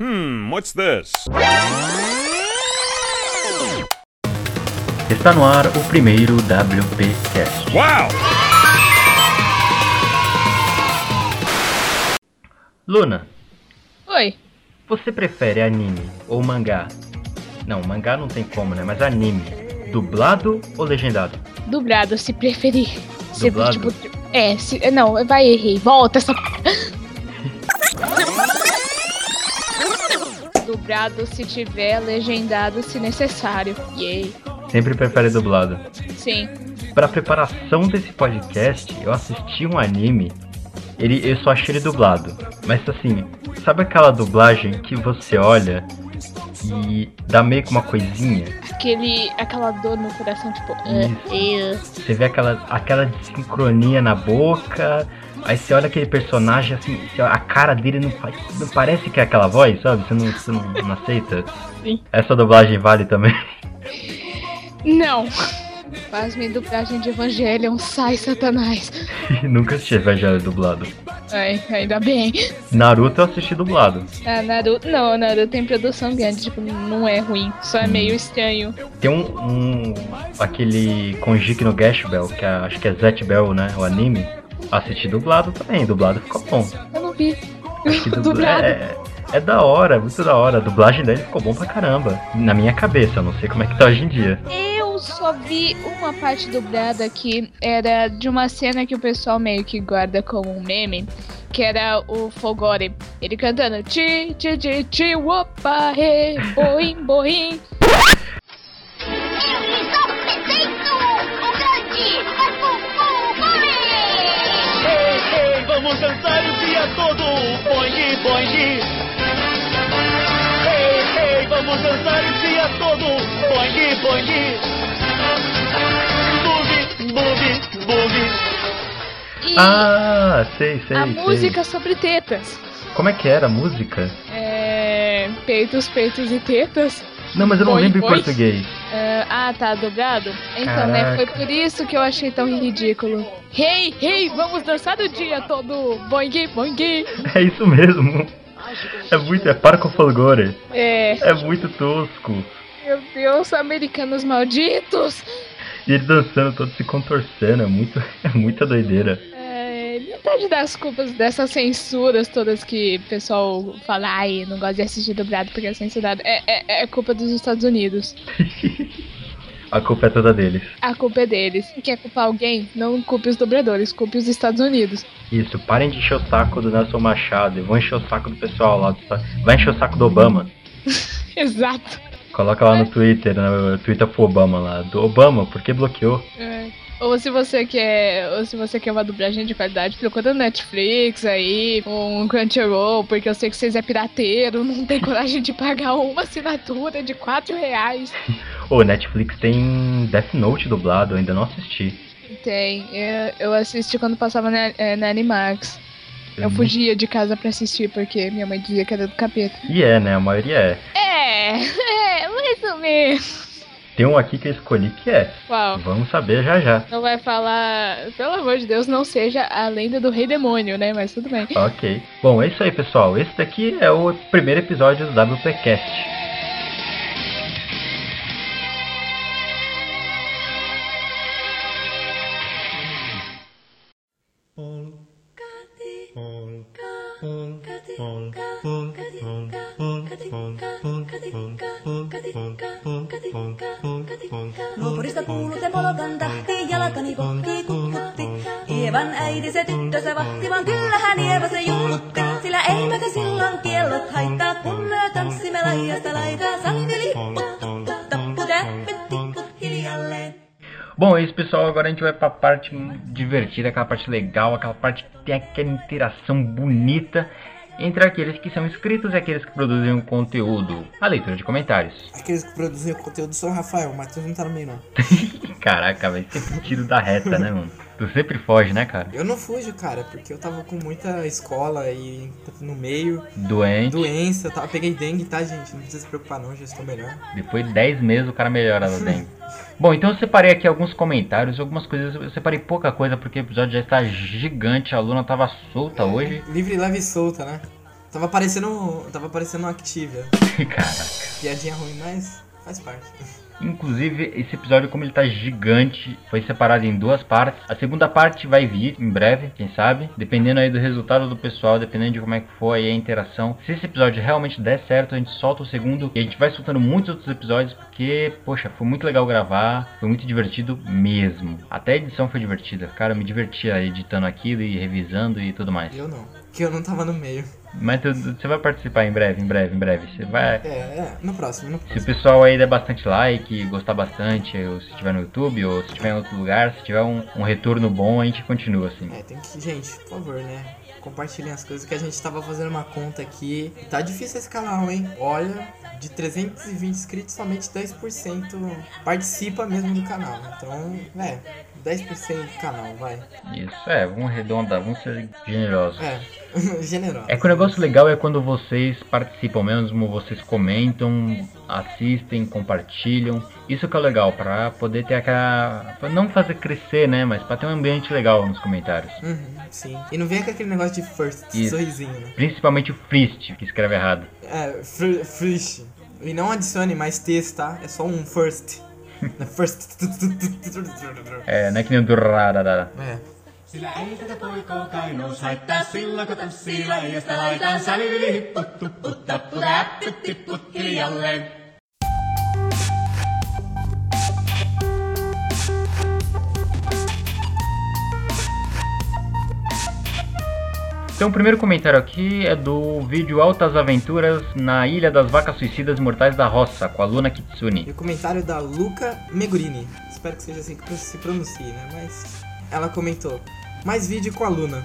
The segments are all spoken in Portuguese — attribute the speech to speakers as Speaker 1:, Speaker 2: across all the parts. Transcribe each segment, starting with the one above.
Speaker 1: Hmm, what's this?
Speaker 2: Está no ar o primeiro WPcast.
Speaker 1: Wow!
Speaker 2: Luna,
Speaker 3: Oi.
Speaker 2: você prefere anime ou mangá? Não, mangá não tem como, né? Mas anime, dublado ou legendado?
Speaker 3: Dublado, se preferir. Se,
Speaker 2: Dublado?
Speaker 3: tipo, é, se, não, vai, errei. Volta essa. Dublado se tiver, legendado se necessário. Yay.
Speaker 2: Sempre prefere dublado.
Speaker 3: Sim.
Speaker 2: Para preparação desse podcast, eu assisti um anime. Ele, eu só achei ele dublado. Mas assim, sabe aquela dublagem que você olha e dá meio que uma coisinha?
Speaker 3: Aquele, aquela dor no coração, tipo. ah, eh.
Speaker 2: Você vê aquela, aquela desincronia na boca. Aí você olha aquele personagem assim, a cara dele não, faz, não parece que é aquela voz, sabe? Você não, você não, não aceita.
Speaker 3: Sim.
Speaker 2: Essa dublagem vale também.
Speaker 3: Não. Faz-me dublagem de Evangelion, sai, Satanás.
Speaker 2: Nunca assisti Evangelho dublado.
Speaker 3: Ai, ainda bem.
Speaker 2: Naruto eu assisti dublado.
Speaker 3: Ah, Naruto. Não, Naruto tem produção grande, tipo, não é ruim. Só é meio estranho.
Speaker 2: Tem um, um aquele Konjiki no Gash Bell, que é- acho que é Zet Bell, né? O anime. Assisti dublado também, dublado ficou bom.
Speaker 3: Eu não vi.
Speaker 2: Acho que dubla-
Speaker 3: Dublado.
Speaker 2: É, é da hora, muito da hora. A dublagem dele ficou bom pra caramba. Na minha cabeça, eu não sei como é que tá hoje em dia.
Speaker 3: Eu só vi uma parte dublada que era de uma cena que o pessoal meio que guarda como um meme, que era o Fogore. Ele cantando ti ti ti ti opa re boim boim.
Speaker 4: Vamos dançar o dia todo, boing, boing. Ei, ei, vamos dançar o dia todo, boing, boing. Boogie, boogie, boogie.
Speaker 3: E
Speaker 2: Ah, sei, sei.
Speaker 3: a
Speaker 2: sei.
Speaker 3: música sobre tetas.
Speaker 2: Como é que era a música?
Speaker 3: É, peitos, peitos e tetas.
Speaker 2: Não, mas eu não
Speaker 3: Boing,
Speaker 2: lembro em
Speaker 3: boing.
Speaker 2: português.
Speaker 3: É, ah, tá dublado? Então, né, foi por isso que eu achei tão ridículo. Hey, hey, vamos dançar o dia todo. Boing, boing.
Speaker 2: É isso mesmo. É muito. É Parco Folgore.
Speaker 3: É,
Speaker 2: É muito tosco.
Speaker 3: meu Deus, americanos malditos.
Speaker 2: E ele dançando, todo se contorcendo. É, muito, é muita doideira.
Speaker 3: Metade das culpas dessas censuras todas que o pessoal fala, ai, não gosta de assistir dublado porque é censurado, é, é, é culpa dos Estados Unidos.
Speaker 2: A culpa é toda deles.
Speaker 3: A culpa é deles. Quer culpar alguém, não culpe os dubladores, culpe os Estados Unidos.
Speaker 2: Isso, parem de encher o saco do Nelson Machado e vão encher o saco do pessoal lá. Vai encher o saco do Obama.
Speaker 3: Exato.
Speaker 2: Coloca lá no Twitter, no Twitter pro Obama lá. Do Obama, por que bloqueou?
Speaker 3: É. Ou se você quer, ou se você quer uma dublagem de qualidade, procura no Netflix aí, um Crunchyroll, porque eu sei que vocês é pirateiro, não tem coragem de pagar uma assinatura de 4 reais.
Speaker 2: Ô, Netflix tem Death Note dublado, eu ainda não assisti.
Speaker 3: Tem, eu, eu assisti quando passava na, é, na Animax. Eu
Speaker 2: Uhum.
Speaker 3: fugia de casa pra assistir, porque minha mãe dizia que era do capeta.
Speaker 2: E é, né? A maioria é.
Speaker 3: É, é, mais ou menos.
Speaker 2: Tem um aqui que eu escolhi que é.
Speaker 3: Uau.
Speaker 2: Vamos saber já já.
Speaker 3: Não vai falar, pelo amor de Deus, não seja a lenda do rei demônio, né? Mas tudo bem.
Speaker 2: Ok. Bom, é isso aí, pessoal. Esse daqui é o primeiro episódio do WPcast.
Speaker 5: Äiti se tyttönsä vahti, vaan kyllähän se junnutti. Sillä silloin kiellot haittaa, kun me tanssimme laidasta laitaa. Tappu, hiljalleen.
Speaker 2: Bom, é isso, pessoal. Agora a gente vai pra parte divertida, aquela parte legal, aquela parte que tem aquela interação bonita entre aqueles que são inscritos e aqueles que produzem um conteúdo. A leitura de comentários.
Speaker 6: Aqueles que produzem o conteúdo são o Rafael, o Matheus não tá no meio, não.
Speaker 2: Caraca, vai sempre tiro da reta, né, mano? Tu sempre foge, né, cara?
Speaker 6: Eu não fujo, cara, porque eu tava com muita escola e no meio,
Speaker 2: Doente.
Speaker 6: doença, tá? peguei dengue, tá, gente? Não precisa se preocupar, não, já estou melhor.
Speaker 2: Depois de 10 meses o cara melhora da dengue. Bom, então eu separei aqui alguns comentários, algumas coisas. Eu separei pouca coisa porque o episódio já está gigante. A Luna tava solta hoje.
Speaker 6: Livre, leve e solta, né? Tava parecendo. Tava parecendo um Activia.
Speaker 2: Caraca.
Speaker 6: Piadinha ruim, mas faz parte.
Speaker 2: Inclusive, esse episódio, como ele tá gigante, foi separado em duas partes. A segunda parte vai vir em breve, quem sabe. Dependendo aí do resultado do pessoal, dependendo de como é que for aí a interação. Se esse episódio realmente der certo, a gente solta o segundo. E a gente vai soltando muitos outros episódios, porque, poxa, foi muito legal gravar. Foi muito divertido mesmo. Até a edição foi divertida. Cara, eu me divertia editando aquilo e revisando e tudo mais.
Speaker 6: Eu não. Que eu não tava no meio.
Speaker 2: Mas tu- você vai participar em breve, em breve, em breve. Você vai.
Speaker 6: É, é, no próximo, no
Speaker 2: Se o
Speaker 6: próximo.
Speaker 2: pessoal aí der bastante like, gostar bastante, ou se estiver no YouTube, ou se estiver em outro lugar, se tiver um, um retorno bom, a gente continua assim.
Speaker 6: É, tem que. Gente, por favor, né? Compartilhem as coisas que a gente tava fazendo uma conta aqui. Tá difícil esse canal, hein? Olha, de 320 inscritos, somente 10% participa mesmo do canal. Então, é, 10% do canal, vai.
Speaker 2: Isso, é, vamos arredondar, vamos ser generosos.
Speaker 6: É, generoso.
Speaker 2: É que o negócio legal é quando vocês participam mesmo, vocês comentam, assistem, compartilham. Isso que é legal, pra poder ter aquela. pra não fazer crescer, né? Mas pra ter um ambiente legal nos comentários.
Speaker 6: Uhum, sim. E não vem com aquele negócio de first,
Speaker 2: Isso.
Speaker 6: sorrisinho, né?
Speaker 2: Principalmente o Frist, que escreve errado.
Speaker 6: É, fr first. E não adicione mais texto, tá? É só um first. É first.
Speaker 2: É, não é que nem o do Rararara.
Speaker 6: É.
Speaker 4: Sillä ei tätä poikoo kai nous haittaa silloin kun tanssii läijästä laitaan salili hipput tupput tapput äppyt tipput hiljalleen.
Speaker 2: Então o primeiro comentário aqui é do vídeo Altas Aventuras na Ilha das Vacas Suicidas Mortais da Roça, com a Luna Kitsune.
Speaker 6: E o comentário da Luca Megurini. Espero que seja assim que se pronuncie, né? Mas ela comentou: mais vídeo com a Luna.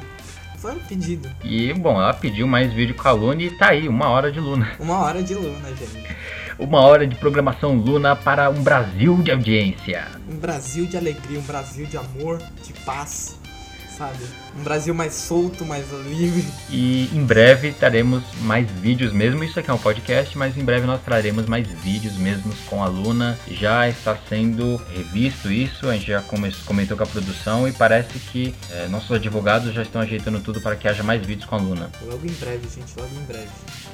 Speaker 6: Foi um pedido.
Speaker 2: E, bom, ela pediu mais vídeo com a Luna e tá aí, uma hora de Luna.
Speaker 6: Uma hora de Luna, gente.
Speaker 2: Uma hora de programação Luna para um Brasil de audiência.
Speaker 6: Um Brasil de alegria, um Brasil de amor, de paz, sabe? Um Brasil mais solto, mais livre.
Speaker 2: E em breve teremos mais vídeos mesmo. Isso aqui é um podcast, mas em breve nós traremos mais vídeos mesmo com a Luna. Já está sendo revisto isso, a gente já come- comentou com a produção e parece que eh, nossos advogados já estão ajeitando tudo para que haja mais vídeos com a Luna.
Speaker 6: Logo em breve, gente, logo em breve.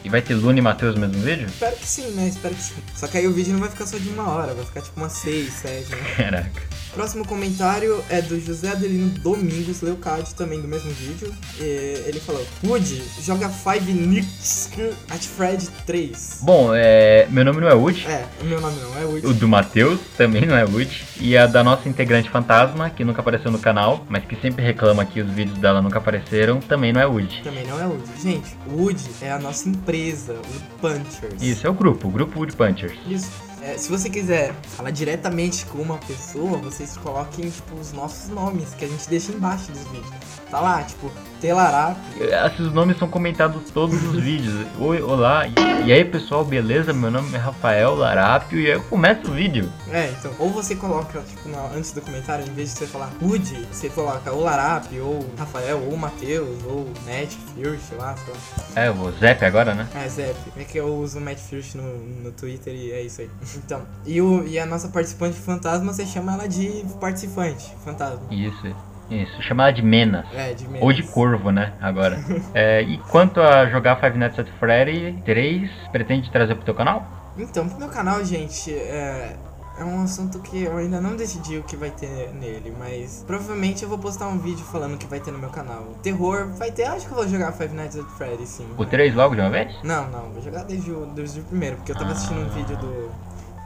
Speaker 2: E vai ter Luna e Matheus no mesmo vídeo?
Speaker 6: Espero que sim, né? Espero que sim. Só que aí o vídeo não vai ficar só de uma hora, vai ficar tipo umas seis, sete, né?
Speaker 2: Caraca.
Speaker 6: Próximo comentário é do José Adelino Domingos Leucádio, também do mesmo vídeo. Ele falou: Woody, joga Five Nights at Fred 3.
Speaker 2: Bom, é, meu nome não é Wood.
Speaker 6: É, o meu nome não é Woody.
Speaker 2: O do Matheus também não é Wood. E a da nossa integrante fantasma, que nunca apareceu no canal, mas que sempre reclama que os vídeos dela nunca apareceram, também não é Wood.
Speaker 6: Também não é Woody. Gente, Woody é a nossa empresa, o Punchers.
Speaker 2: Isso, é o grupo, o grupo Wood Punchers.
Speaker 6: Isso. É, se você quiser falar diretamente com uma pessoa, vocês coloquem, tipo, os nossos nomes, que a gente deixa embaixo dos vídeos. Tá lá, tipo, Telarap.
Speaker 2: Esses nomes são comentados todos os vídeos. Oi, olá. E aí, pessoal, beleza? Meu nome é Rafael Larápio e aí começa o vídeo.
Speaker 6: É, então, ou você coloca, tipo, na- antes do comentário, em vez de você falar Woody, você coloca ou Larap, ou Rafael, ou Matheus, ou Matt Fierce, sei lá, sei lá.
Speaker 2: É, o Zep agora, né?
Speaker 6: É, Zep. É que eu uso o Matt Fierce no, no Twitter e é isso aí. Então, e, o, e a nossa participante fantasma, você chama ela de participante fantasma.
Speaker 2: Isso, isso. Chamada de Mena.
Speaker 6: É, de menos.
Speaker 2: Ou de Corvo, né? Agora. É, e quanto a jogar Five Nights at Freddy 3, pretende trazer pro teu canal?
Speaker 6: Então, pro meu canal, gente, é, é um assunto que eu ainda não decidi o que vai ter nele, mas provavelmente eu vou postar um vídeo falando o que vai ter no meu canal. Terror vai ter, acho que eu vou jogar Five Nights at Freddy, sim.
Speaker 2: O 3 logo de uma vez?
Speaker 6: Não, não, vou jogar desde o, desde o primeiro, porque eu tava
Speaker 2: Ah.
Speaker 6: assistindo um vídeo do,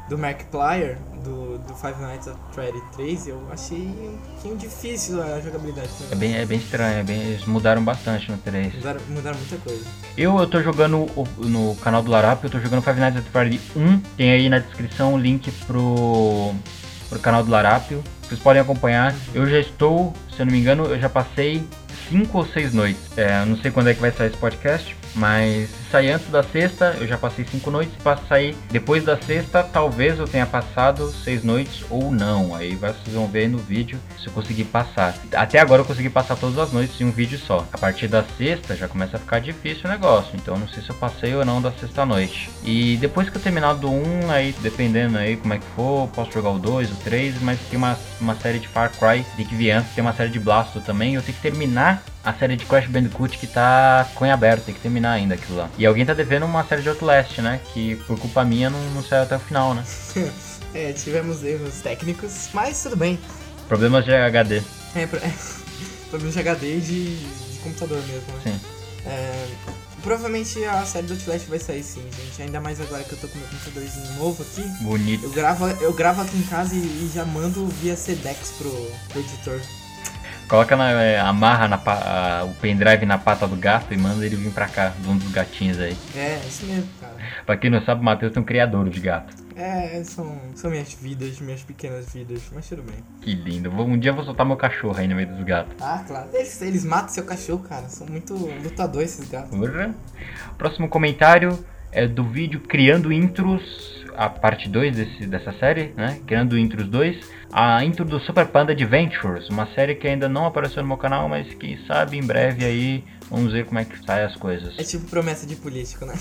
Speaker 6: do Markiplier, do, do Five Nights at Freddy 3, e eu achei um pouquinho difícil a jogabilidade.
Speaker 2: É bem, é bem estranho, é bem, eles mudaram bastante no 3.
Speaker 6: Mudaram, mudaram muita coisa.
Speaker 2: Eu, eu tô jogando no canal do Larap, eu tô jogando Five Nights at Freddy 1. Tem aí na descrição o link pro, pro canal do Larápio. Vocês podem acompanhar. Eu já estou, se eu não me engano, eu já passei 5 ou 6 noites. É, não sei quando é que vai sair esse podcast. Mas sair antes da sexta, eu já passei 5 noites. Se sair depois da sexta, talvez eu tenha passado 6 noites ou não. Aí vocês vão ver no vídeo se eu conseguir passar. Até agora eu consegui passar todas as noites em um vídeo só. A partir da sexta já começa a ficar difícil o negócio. Então não sei se eu passei ou não da sexta noite. E depois que eu terminar do 1, aí dependendo aí como é que for, posso jogar o 2, o 3, mas tem uma, uma série de Far Cry de que antes, tem uma série de Blasto também. Eu tenho que terminar a série de Crash Bandicoot que tá com em aberto, tem que terminar ainda aquilo lá. E alguém tá devendo uma série de Outlast, né? Que por culpa minha não, não saiu até o final, né?
Speaker 6: É, tivemos erros técnicos, mas tudo bem.
Speaker 2: Problemas de HD.
Speaker 6: É, pro- é, problema de HD e de, de computador mesmo, né?
Speaker 2: Sim.
Speaker 6: É, provavelmente a série do Outlast vai sair sim, gente. Ainda mais agora que eu tô com meu computadorzinho novo aqui. Eu
Speaker 2: Bonito.
Speaker 6: gravo, eu gravo aqui em casa e, e já mando via Sedex pro, pro editor.
Speaker 2: Coloca na. é, amarra na a- o pendrive na pata do gato e manda ele vir pra cá, de um dos gatinhos aí.
Speaker 6: É, isso mesmo, cara.
Speaker 2: Pra quem não sabe, o Matheus tem um criador de gato.
Speaker 6: É, são, são minhas vidas, minhas pequenas vidas, mas tudo bem.
Speaker 2: Que lindo. Vou- Um dia eu vou soltar meu cachorro aí no meio dos gatos.
Speaker 6: Ah, claro. Eles, eles matam seu cachorro, cara. São muito lutadores esses gatos.
Speaker 2: Porra. Próximo comentário é do vídeo Criando Intros, a parte 2 desse, dessa série, né? Criando Intros 2. A intro do Super Panda Adventures, uma série que ainda não apareceu no meu canal, mas que sabe em breve aí vamos ver como é que saem as coisas.
Speaker 6: É tipo promessa de político, né?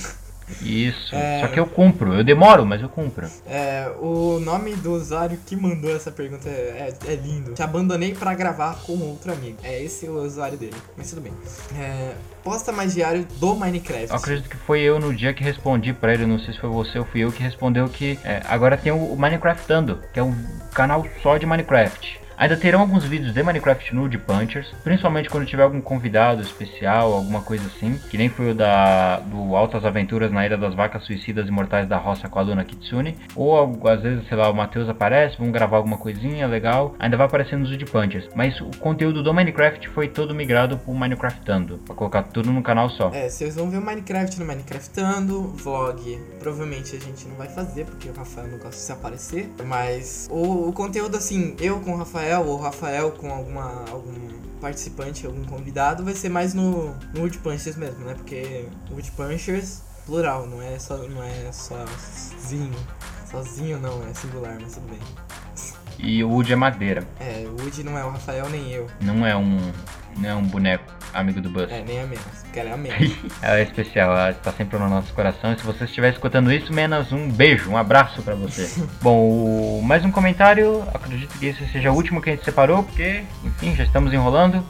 Speaker 2: Isso.
Speaker 6: É.
Speaker 2: Só que eu cumpro. Eu demoro, mas eu cumpro.
Speaker 6: É, o nome do usuário que mandou essa pergunta é, é- é lindo. Te abandonei pra gravar com outro amigo. É esse o usuário dele, mas tudo bem. É, posta mais diário do Minecraft.
Speaker 2: Eu acredito que foi eu no dia que respondi pra ele, não sei se foi você ou fui eu que respondeu que é, agora tem o Minecraftando, que é um canal só de Minecraft. Ainda terão alguns vídeos de Minecraft no de Punchers, principalmente quando tiver algum convidado especial, alguma coisa assim, que nem foi o da do Altas Aventuras na Ilha das Vacas Suicidas Imortais da Roça com a Luna Kitsune, ou às vezes, sei lá, o Matheus aparece, vamos gravar alguma coisinha legal, ainda vai aparecer nos de Punchers, mas o conteúdo do Minecraft foi todo migrado pro Minecraftando, pra colocar tudo no canal só.
Speaker 6: É, vocês vão ver o Minecraft no Minecraftando, vlog. Provavelmente a gente não vai fazer, porque o Rafael não gosta de se aparecer. Mas o, o conteúdo, assim, eu com o Rafael, ou o Rafael com alguma, algum participante, algum convidado, vai ser mais no, no Wood Punchers mesmo, né? Porque Wood Punchers, plural, não é só, não é sozinho. Sozinho não, é singular, mas tudo bem.
Speaker 2: E o Wood é madeira.
Speaker 6: É, o Wood não é o Rafael nem eu.
Speaker 2: Não é um. Não é um boneco amigo do Buzz.
Speaker 6: É, nem a menos. Ela é a menos.
Speaker 2: Ela é especial, ela está sempre no nosso coração. E se você estiver escutando isso, menos um beijo, um abraço pra você. Bom, mais um comentário. Acredito que esse seja o último que a gente separou, porque, enfim, já estamos enrolando.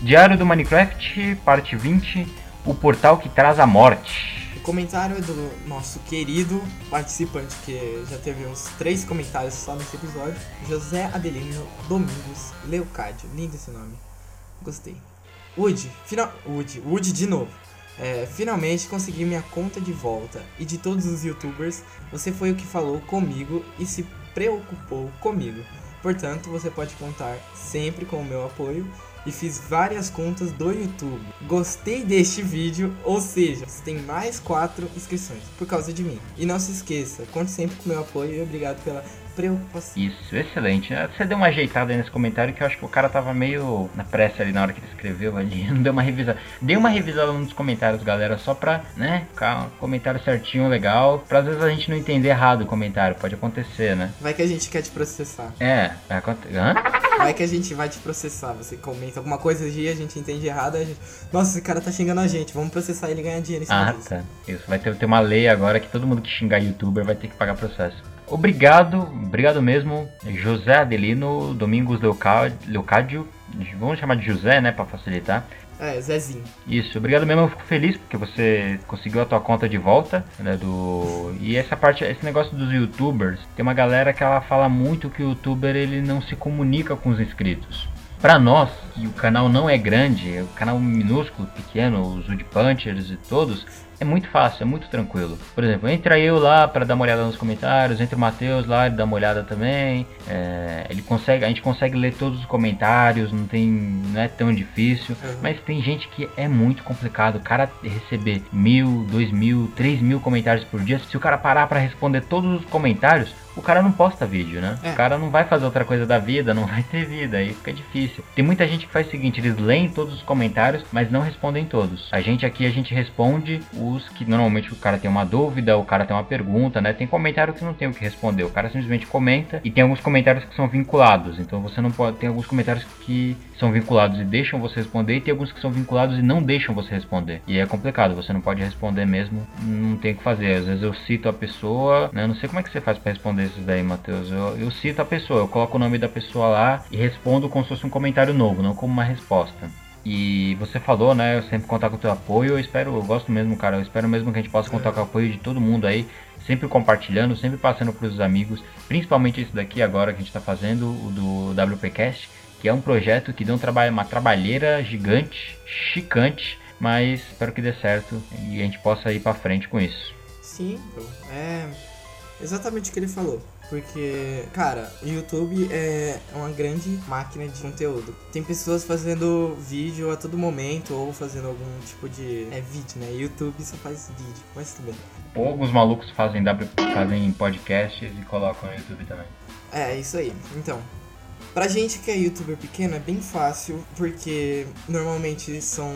Speaker 2: Diário do Minecraft, parte 20. O portal que traz a morte.
Speaker 6: O comentário é do nosso querido participante, que já teve uns três comentários só nesse episódio, José Adelino Domingos Leucádio. Lindo esse nome. Gostei. Woody, final. Woody, Woody de novo. É, finalmente consegui minha conta de volta. E de todos os youtubers, você foi o que falou comigo e se preocupou comigo. Portanto, você pode contar sempre com o meu apoio e fiz várias contas do YouTube. Gostei deste vídeo, ou seja, você tem mais quatro inscrições por causa de mim. E não se esqueça, conte sempre com o meu apoio e obrigado pela preocupação.
Speaker 2: Isso, excelente. Você deu uma ajeitada aí nesse comentário que eu acho que o cara tava meio na pressa ali na hora que ele escreveu ali. Não deu uma revisada. Dei uma revisada nos comentários, galera, só pra, né, ficar um comentário certinho, legal. Pra às vezes a gente não entender errado o comentário. Pode acontecer, né?
Speaker 6: Vai que a gente quer te processar.
Speaker 2: É, vai acontecer. Hã?
Speaker 6: Vai que a gente vai te processar. Você comenta alguma coisa e a gente entende errado. A gente... Nossa, esse cara tá xingando a gente. Vamos processar ele e ganhar dinheiro em cima
Speaker 2: Ah, tá. Isso, vai ter, ter uma lei agora que todo mundo que xingar youtuber vai ter que pagar processo. Obrigado, obrigado mesmo, José Adelino Domingos Leucádio. Vamos chamar de José, né, pra facilitar.
Speaker 6: É, Zezinho.
Speaker 2: Isso, obrigado mesmo, eu fico feliz porque você conseguiu a tua conta de volta, né, do... E essa parte, esse negócio dos youtubers, tem uma galera que ela fala muito que o youtuber ele não se comunica com os inscritos. Pra nós, que o canal não é grande, é um canal minúsculo, pequeno, os Wood Punchers e todos, é muito fácil, é muito tranquilo. Por exemplo, entra eu lá para dar uma olhada nos comentários, entra o Matheus lá, ele dá uma olhada também. é, ele consegue, a gente consegue ler todos os comentários, não tem, não é tão difícil.
Speaker 6: Uhum.
Speaker 2: Mas tem gente que é muito complicado. O cara receber mil, dois mil, três mil comentários por dia. Se o cara parar para responder todos os comentários, o cara não posta vídeo, né?
Speaker 6: É.
Speaker 2: O cara não vai fazer outra coisa da vida, não vai ter vida, aí fica difícil. Tem muita gente que faz o seguinte, eles leem todos os comentários, mas não respondem todos. A gente aqui, a gente responde os que normalmente o cara tem uma dúvida, o cara tem uma pergunta, né? Tem comentário que não tem o que responder, o cara simplesmente comenta e tem alguns comentários que são vinculados. Então você não pode, tem alguns comentários que são vinculados e deixam você responder e tem alguns que são vinculados e não deixam você responder. E é complicado, você não pode responder mesmo, não tem o que fazer. Às vezes eu cito a pessoa, né? Eu não sei como é que você faz para responder esses daí, Matheus. Eu, eu cito a pessoa, eu coloco o nome da pessoa lá e respondo como se fosse um comentário novo, não como uma resposta. E você falou, né? Eu sempre contar com o teu apoio. Eu espero, eu gosto mesmo, cara. Eu espero mesmo que a gente possa contar com o apoio de todo mundo aí. Sempre compartilhando, sempre passando pros amigos. Principalmente esse daqui agora que a gente tá fazendo, o do WPcast. Que é um projeto que deu um trabalho, uma trabalheira gigante, chicante. Mas espero que dê certo e a gente possa ir pra frente com isso.
Speaker 6: Sim. É exatamente o que ele falou. Porque, cara, o YouTube é uma grande máquina de conteúdo. Tem pessoas fazendo vídeo a todo momento ou fazendo algum tipo de. É vídeo, né? YouTube só faz vídeo, mas tudo bem.
Speaker 2: Alguns malucos fazem, fazem podcasts e colocam no YouTube também.
Speaker 6: É, isso aí. Então, pra gente que é youtuber pequeno é bem fácil, porque normalmente são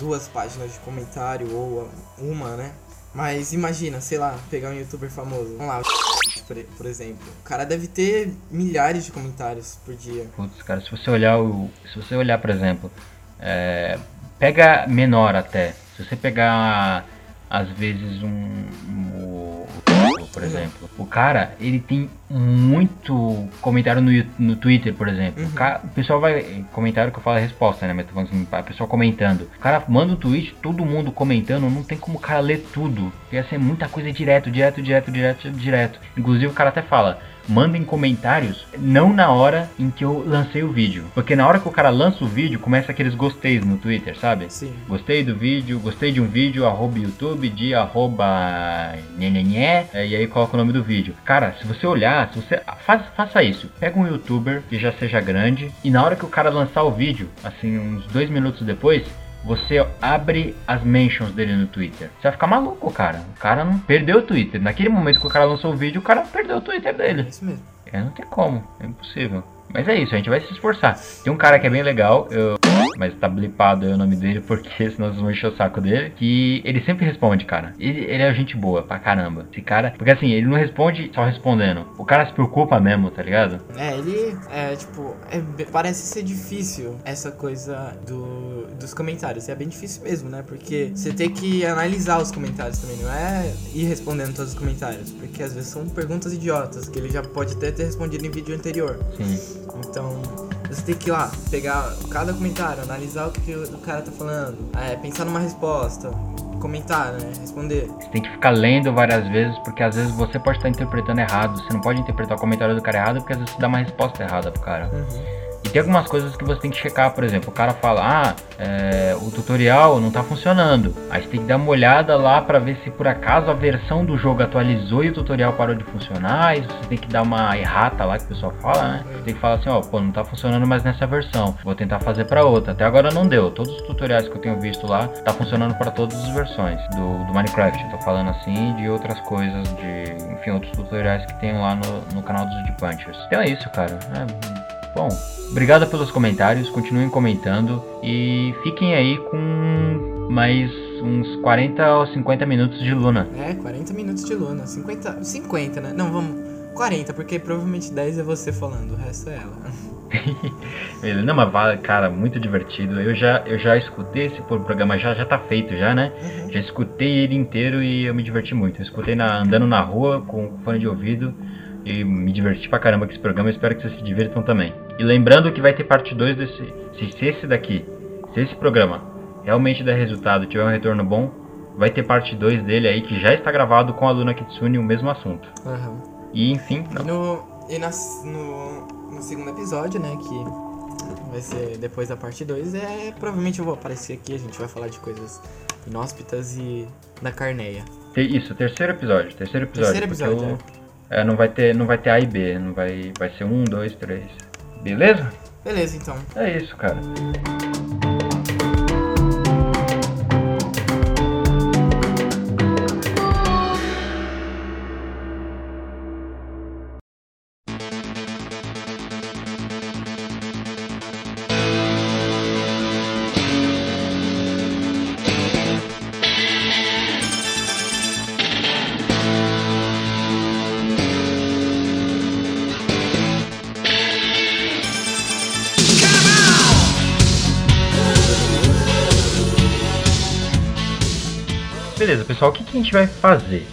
Speaker 6: duas páginas de comentário ou uma, né? Mas imagina, sei lá, pegar um youtuber famoso. Vamos lá, por, por exemplo. O cara deve ter milhares de comentários por dia.
Speaker 2: Putz, cara, se você olhar o. Se você olhar, por exemplo, é, pega menor até. Se você pegar às vezes um. um- por exemplo. O cara, ele tem muito comentário no, no Twitter, por exemplo. O, ca- o pessoal vai. Comentário que eu falo é resposta, né? Mas tô falando assim, a pessoa comentando. O cara manda um tweet, todo mundo comentando, não tem como o cara ler tudo. Ia ser muita coisa direto, direto, direto, direto, direto. Inclusive o cara até fala. Mandem comentários, não na hora em que eu lancei o vídeo. Porque na hora que o cara lança o vídeo, começa aqueles gosteis no Twitter, sabe?
Speaker 6: Sim.
Speaker 2: Gostei do vídeo, gostei de um vídeo, arroba YouTube, de arroba nhenhenhé, é, e aí coloca o nome do vídeo. Cara, se você olhar, se você faz, faça isso. Pega um youtuber que já seja grande, e na hora que o cara lançar o vídeo, assim, uns dois minutos depois, você abre as mentions dele no Twitter. Você vai ficar maluco, cara. O cara não perdeu o Twitter. Naquele momento que o cara lançou o vídeo, o cara perdeu o Twitter
Speaker 6: É
Speaker 2: dele.
Speaker 6: isso mesmo.
Speaker 2: É, não tem como, é impossível. Mas é isso, a gente vai se esforçar. Tem um cara que é bem legal, eu- mas tá blipado aí o nome dele, porque senão vocês vão encher o saco dele. Que ele sempre responde, cara. Ele, ele é gente boa pra caramba. Esse cara. Porque assim, ele não responde só respondendo. O cara se preocupa mesmo, tá ligado?
Speaker 6: É, ele é tipo. é parece ser difícil essa coisa do, dos comentários. E é bem difícil mesmo, né? Porque você tem que analisar os comentários também, não é ir respondendo todos os comentários. Porque às vezes são perguntas idiotas que ele já pode até ter respondido em vídeo anterior.
Speaker 2: Sim.
Speaker 6: Então, você tem que ir lá, pegar cada comentário, analisar o que, que o cara tá falando, é, pensar numa resposta, comentar, né? Responder.
Speaker 2: Você tem que ficar lendo várias vezes, porque às vezes você pode estar interpretando errado. Você não pode interpretar o comentário do cara errado, porque às vezes você dá uma resposta errada pro cara. E tem algumas coisas que você tem que checar, por exemplo, o cara fala, ah, é, o tutorial não tá funcionando. Aí você tem que dar uma olhada lá pra ver se por acaso a versão do jogo atualizou e o tutorial parou de funcionar. E você tem que dar uma errata lá que o pessoal fala, né? Você tem que falar assim, ó, pô, não tá funcionando mais nessa versão. Vou tentar fazer pra outra. Até agora não deu. Todos os tutoriais que eu tenho visto lá tá funcionando pra todas as versões do, do Minecraft. Eu tô falando assim de outras coisas, de enfim, outros tutoriais que tem lá no, no canal dos Deep Punchers. Então é isso, cara. É, Bom, obrigado pelos comentários, continuem comentando e fiquem aí com mais uns 40 ou 50 minutos de Luna.
Speaker 6: É, 40 minutos de Luna. 50, 50, né? Não, vamos. 40, porque provavelmente 10 é você falando, o resto é ela.
Speaker 2: Ele, não, mas cara, muito divertido. Eu já, eu já escutei esse programa, já, já tá feito já, né? Já escutei ele inteiro e eu me diverti muito. Eu escutei na, andando na rua com fone de ouvido e me diverti pra caramba com esse programa. Espero que vocês se divirtam também. E lembrando que vai ter parte 2 desse. Se, se esse daqui, se esse programa realmente der resultado, tiver um retorno bom, vai ter parte 2 dele aí que já está gravado com a Luna Kitsune o mesmo assunto.
Speaker 6: Aham.
Speaker 2: E enfim,
Speaker 6: E no, e nas- no, no segundo episódio, né, que vai ser depois da parte 2, é provavelmente eu vou aparecer aqui, a gente vai falar de coisas inóspitas e da carneia.
Speaker 2: isso, terceiro episódio, terceiro episódio.
Speaker 6: Terceiro episódio,
Speaker 2: eu- é, não vai ter, não vai ter A e B, não vai, vai ser um, dois, três. Beleza?
Speaker 6: Beleza, então.
Speaker 2: É isso, cara. Pessoal, o que, que a gente vai fazer?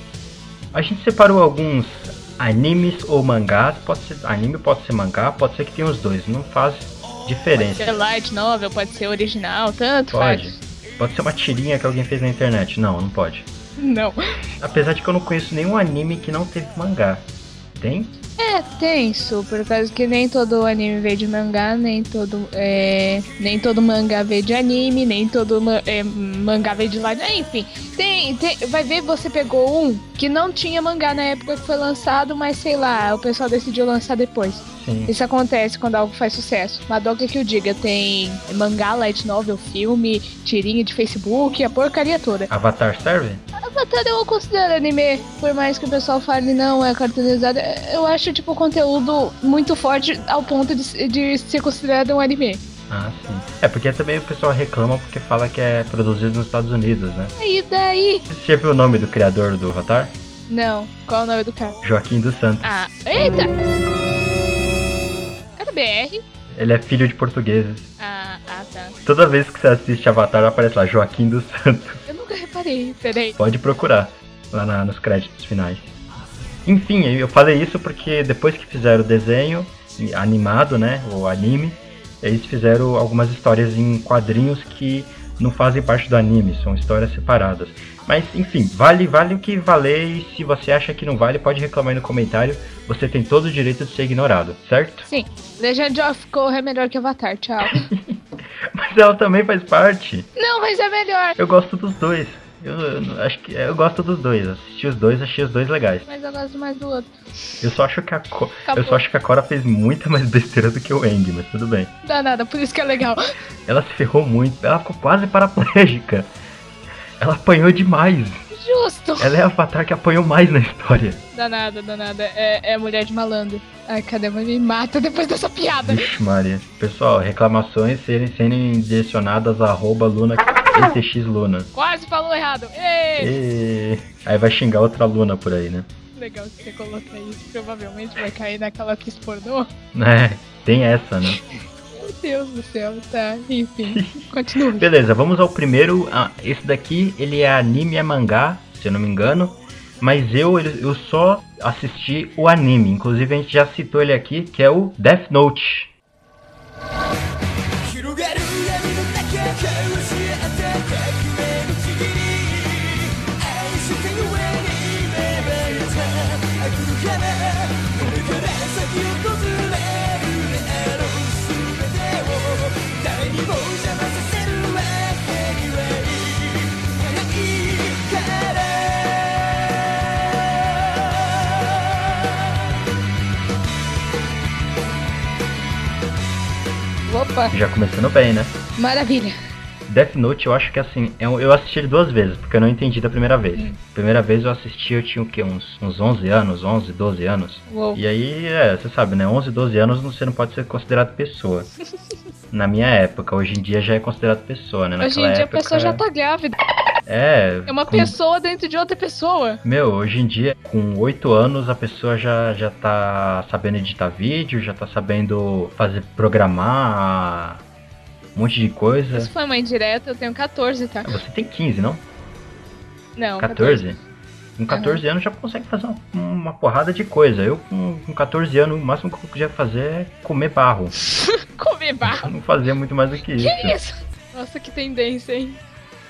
Speaker 2: A gente separou alguns animes ou mangás, pode ser anime, pode ser mangá, pode ser que tenha os dois, não faz
Speaker 3: Pode
Speaker 2: diferença.
Speaker 3: ser light novel, pode ser original, tanto
Speaker 2: Pode.
Speaker 3: faz.
Speaker 2: Pode ser uma tirinha que alguém fez na internet. Não, não pode.
Speaker 3: Não.
Speaker 2: Apesar de que eu não conheço nenhum anime que não teve mangá. Tem?
Speaker 3: É tenso, por causa que nem todo anime veio de mangá, nem todo, é, nem todo mangá veio de anime, nem todo é, mangá veio de live. Enfim, tem, tem, vai ver você pegou um que não tinha mangá na época que foi lançado, mas sei lá, o pessoal decidiu lançar depois.
Speaker 2: Sim.
Speaker 3: Isso acontece quando algo faz sucesso. Madoka que eu diga, tem mangá, light novel, filme, tirinha de Facebook, a porcaria toda.
Speaker 2: Avatar serve?
Speaker 3: Avatar eu considero anime, por mais que o pessoal fale não, é cartoonizado, eu acho tipo conteúdo muito forte ao ponto de, de ser considerado um anime.
Speaker 2: Ah, sim. É porque também o pessoal reclama porque fala que é produzido nos Estados Unidos, né?
Speaker 3: E daí?
Speaker 2: Você viu o nome do criador do Avatar?
Speaker 3: Não, qual é o nome do cara?
Speaker 2: Joaquim dos Santos.
Speaker 3: Ah, eita! Era BR?
Speaker 2: Ele é filho de portugueses.
Speaker 3: Ah, ah tá.
Speaker 2: Toda vez que você assiste Avatar aparece lá Joaquim dos Santos.
Speaker 3: Reparei, peraí.
Speaker 2: Pode procurar lá na- nos créditos finais. Enfim, eu falei isso porque depois que fizeram o desenho animado, né, o anime, eles fizeram algumas histórias em quadrinhos que não fazem parte do anime, são histórias separadas. Mas enfim, vale, vale o que valer e se você acha que não vale, pode reclamar aí no comentário. Você tem todo o direito de ser ignorado, certo?
Speaker 3: Sim, Legend of Korra é melhor que Avatar, tchau.
Speaker 2: Mas ela também faz parte.
Speaker 3: não, mas é melhor.
Speaker 2: Eu gosto dos dois. Eu, eu acho que eu gosto dos dois. Assisti os dois, achei os dois legais.
Speaker 3: Mas eu gosto mais do outro.
Speaker 2: Eu só acho que a Co-
Speaker 3: Acabou.
Speaker 2: eu só acho que a Cora fez muita mais besteira do que o Eng, mas tudo bem.
Speaker 3: Dá nada, por isso que é legal.
Speaker 2: Ela se ferrou muito, ela ficou quase paraplégica. Ela apanhou demais.
Speaker 3: Justo.
Speaker 2: Ela é a avatar que apanhou mais na história.
Speaker 3: Dá nada, dá nada. É, é mulher de malandro. Ai, cadê? Mas me mata depois dessa piada.
Speaker 2: Vixe, Maria. Pessoal, reclamações serem, serem direcionadas a arroba Luna ETX Luna.
Speaker 3: Quase falou errado. Ei!
Speaker 2: E... Aí vai xingar outra Luna por aí, né?
Speaker 3: Legal que você colocar isso. Provavelmente vai cair naquela atriz pornô.
Speaker 2: É, tem essa, né?
Speaker 3: Meu Deus do céu, tá. Enfim, continue.
Speaker 2: Beleza, vamos ao primeiro. Ah, esse daqui, ele é anime e é mangá, se eu não me engano. Mas eu, ele- eu só assisti o anime. Inclusive a gente já citou ele aqui, que é o Death Note.
Speaker 3: Opa,
Speaker 2: Já começando bem, né?
Speaker 3: maravilha.
Speaker 2: Death Note, eu acho que assim, eu, eu assisti ele duas vezes, porque eu não entendi da primeira vez. Primeira vez eu assisti, eu tinha o quê? Uns, uns 11 anos, 11, 12 anos.
Speaker 3: Uou.
Speaker 2: E aí, é, você sabe, né? 11, 12 anos você não pode ser considerado pessoa. Na minha época, hoje em dia já é considerado pessoa, né?
Speaker 3: Hoje
Speaker 2: Naquela
Speaker 3: em dia a
Speaker 2: época,
Speaker 3: pessoa já tá grávida.
Speaker 2: É,
Speaker 3: É uma
Speaker 2: com-
Speaker 3: pessoa dentro de outra pessoa.
Speaker 2: Meu, hoje em dia, com 8 anos, a pessoa já, já tá sabendo editar vídeo, já tá sabendo fazer, programar um monte de coisa.
Speaker 3: Isso foi uma indireta, eu tenho 14, tá?
Speaker 2: Ah, Você tem 15, não?
Speaker 3: Não,
Speaker 2: 14? Com 14 anos já consegue fazer uma, uma porrada de coisa. Eu com, com 14 anos, o máximo que eu podia fazer é comer barro.
Speaker 3: Comer
Speaker 2: Eu
Speaker 3: barro.
Speaker 2: não fazia muito mais do que isso.
Speaker 3: Que isso? Nossa, que tendência, hein?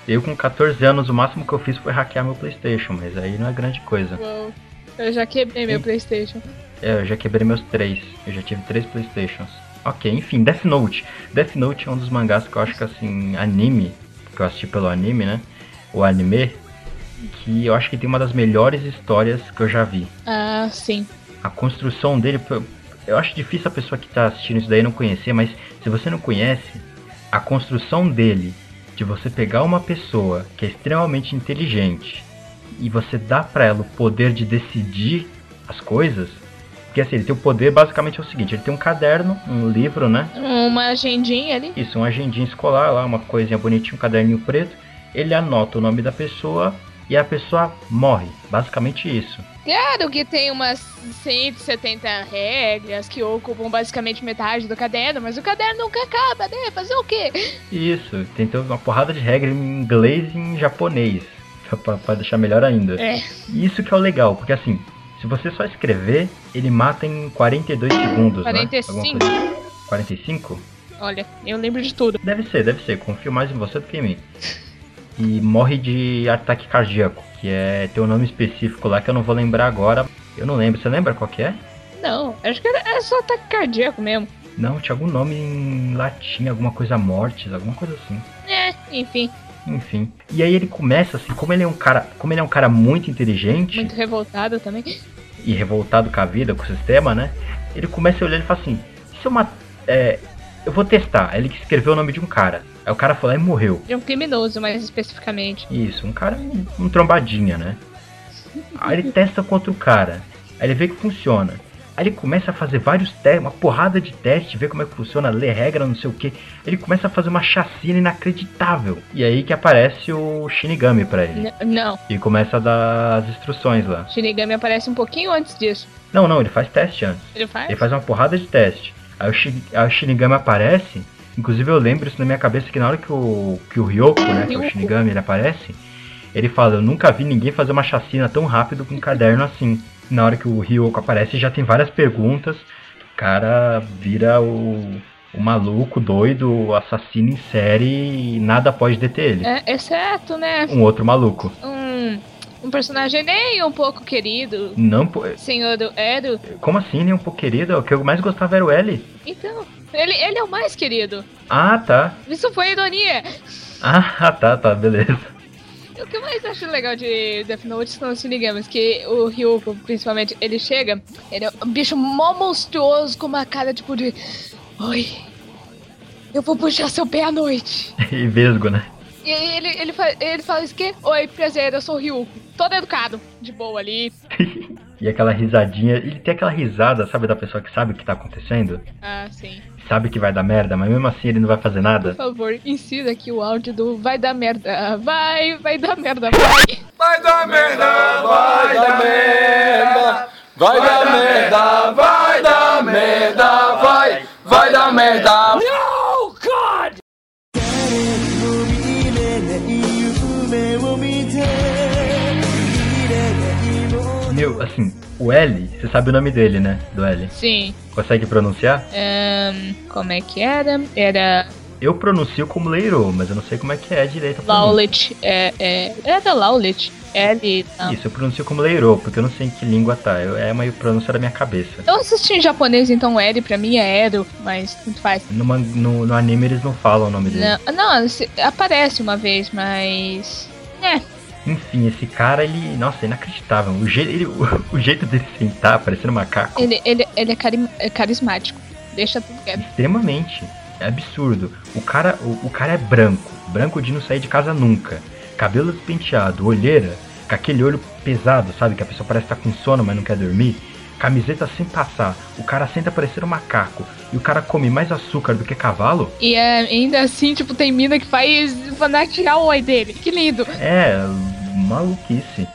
Speaker 2: Eu com 14 anos, o máximo que eu fiz foi hackear meu Playstation, mas aí não é grande coisa.
Speaker 3: Uou. Eu já quebrei meu
Speaker 2: Ih.
Speaker 3: Playstation.
Speaker 2: É, eu já quebrei meus três. Eu já tive três Playstations. Ok, enfim, Death Note. Death Note é um dos mangás que eu acho que assim, anime, que eu assisti pelo anime, né? O anime, que eu acho que tem uma das melhores histórias que eu já vi.
Speaker 3: Ah, sim.
Speaker 2: A construção dele, eu acho difícil a pessoa que tá assistindo isso daí não conhecer, mas se você não conhece, a construção dele, de você pegar uma pessoa que é extremamente inteligente e você dá pra ela o poder de decidir as coisas, porque assim, ele tem o poder basicamente é o seguinte, ele tem um caderno, um livro, né?
Speaker 3: Uma agendinha ali.
Speaker 2: Isso, um agendinha escolar lá, uma coisinha bonitinha, um caderninho preto, ele anota o nome da pessoa e a pessoa morre, basicamente isso.
Speaker 3: Claro que tem umas 170 regras que ocupam basicamente metade do caderno, mas o caderno nunca acaba, né? Fazer o quê?
Speaker 2: Isso, tem uma porrada de regra em inglês e em japonês. Pra, pra deixar melhor ainda.
Speaker 3: É.
Speaker 2: Isso que é o legal, porque assim, se você só escrever, ele mata em 42 segundos,
Speaker 3: 45?
Speaker 2: né? Alguma coisa. 45?
Speaker 3: Olha, eu lembro de tudo.
Speaker 2: Deve ser, deve ser. Confio mais em você do que em mim. E morre de ataque cardíaco, que é tem um nome específico lá que eu não vou lembrar agora. Eu não lembro. Você lembra qual que é?
Speaker 3: Não, acho que era, é só ataque cardíaco mesmo.
Speaker 2: Não, tinha algum nome em latim, alguma coisa mortes, alguma coisa assim.
Speaker 3: É, enfim,
Speaker 2: Enfim. E aí ele começa assim, como ele é um cara, como ele é um cara muito inteligente
Speaker 3: muito revoltado também.
Speaker 2: e revoltado com a vida, com o sistema, né? Ele começa a olhar e fala assim: se eu mat- é, eu vou testar. Aí ele escreveu o nome de um cara. Aí o cara foi lá e morreu.
Speaker 3: De um criminoso, mais especificamente.
Speaker 2: Isso, um cara, um, um trombadinha, né? Aí ele testa contra o cara. Aí ele vê que funciona. Aí ele começa a fazer vários testes, uma porrada de testes, ver como é que funciona, ler regra, não sei o que. Ele começa a fazer uma chacina inacreditável. E aí que aparece o Shinigami pra ele.
Speaker 3: N- não,
Speaker 2: E começa a dar as instruções lá.
Speaker 3: Shinigami aparece um pouquinho antes disso.
Speaker 2: Não, não, ele faz teste antes.
Speaker 3: Ele faz?
Speaker 2: Ele faz uma porrada de teste. Aí o, Shi- aí o Shinigami aparece. Inclusive eu lembro isso na minha cabeça que na hora que o, que o Ryoko, né, que é o. Shinigami, ele aparece, ele fala, eu nunca vi ninguém fazer uma chacina tão rápido com um caderno assim. Na hora que o Ryoko aparece já tem várias perguntas. O cara vira o, o maluco, doido, assassino em série e nada pode deter ele.
Speaker 3: É, exceto, né?
Speaker 2: Um outro maluco.
Speaker 3: Um, um personagem nem um pouco querido.
Speaker 2: Não, po-
Speaker 3: Senhor do Edo.
Speaker 2: como assim, nem um pouco querido? O que eu mais gostava era o L.
Speaker 3: Então, ele, ele é o mais querido.
Speaker 2: Ah, tá.
Speaker 3: Isso foi ironia.
Speaker 2: Ah, tá, tá, beleza.
Speaker 3: O que eu mais acho legal de Death Note são os Shinigamis, que o Ryuko, principalmente, ele chega, ele é um bicho mó monstruoso com uma cara tipo de. Oi, eu vou puxar seu pé à noite.
Speaker 2: E vesgo, né?
Speaker 3: E aí ele, ele, fa- ele fala isso que? Oi, prazer, eu sou o Ryuko. Todo educado, de boa ali.
Speaker 2: E aquela risadinha, ele tem aquela risada, sabe, da pessoa que sabe o que tá acontecendo?
Speaker 3: Ah, sim.
Speaker 2: Sabe que vai dar merda, mas mesmo assim ele não vai fazer
Speaker 3: Por
Speaker 2: nada.
Speaker 3: favor, insira aqui o áudio do vai dar merda. Vai, vai dar merda, vai.
Speaker 4: Vai dar merda, vai dar merda. Vai dar merda, vai dar merda, vai, vai dar merda.
Speaker 2: Meu, assim, o L, você sabe o nome dele, né? Do L.
Speaker 3: Sim.
Speaker 2: Consegue pronunciar?
Speaker 3: Ahn, como é que era? Era
Speaker 2: Eu pronuncio como Leiro, mas eu não sei como é que é direito.
Speaker 3: Laulet. É, é, era Laulet. L. Não.
Speaker 2: Isso, eu pronuncio como Leiro, porque eu não sei em que língua tá. Eu, é uma pronúncia da minha cabeça.
Speaker 3: Eu assisti em japonês, então L pra mim é Ero, mas tanto faz.
Speaker 2: No, no, no anime eles não falam o nome dele.
Speaker 3: Não, não aparece uma vez, mas. É,
Speaker 2: Enfim, esse cara, ele. Nossa, é inacreditável. O, je, ele, o, o jeito dele sentar, parecendo um macaco.
Speaker 3: ele, ele, ele é, cari- é carismático. Deixa tudo quieto.
Speaker 2: Extremamente. É absurdo. O cara, o, o cara é branco. Branco de não sair de casa nunca. Cabelo despenteado, olheira, com aquele olho pesado, sabe? Que a pessoa parece estar com sono, mas não quer dormir. Camiseta sem passar. O cara senta parecendo um macaco. E o cara come mais açúcar do que cavalo.
Speaker 3: E é, ainda assim, tipo, tem mina que faz fanatear o oi dele. Que lindo.
Speaker 2: É, maluquice.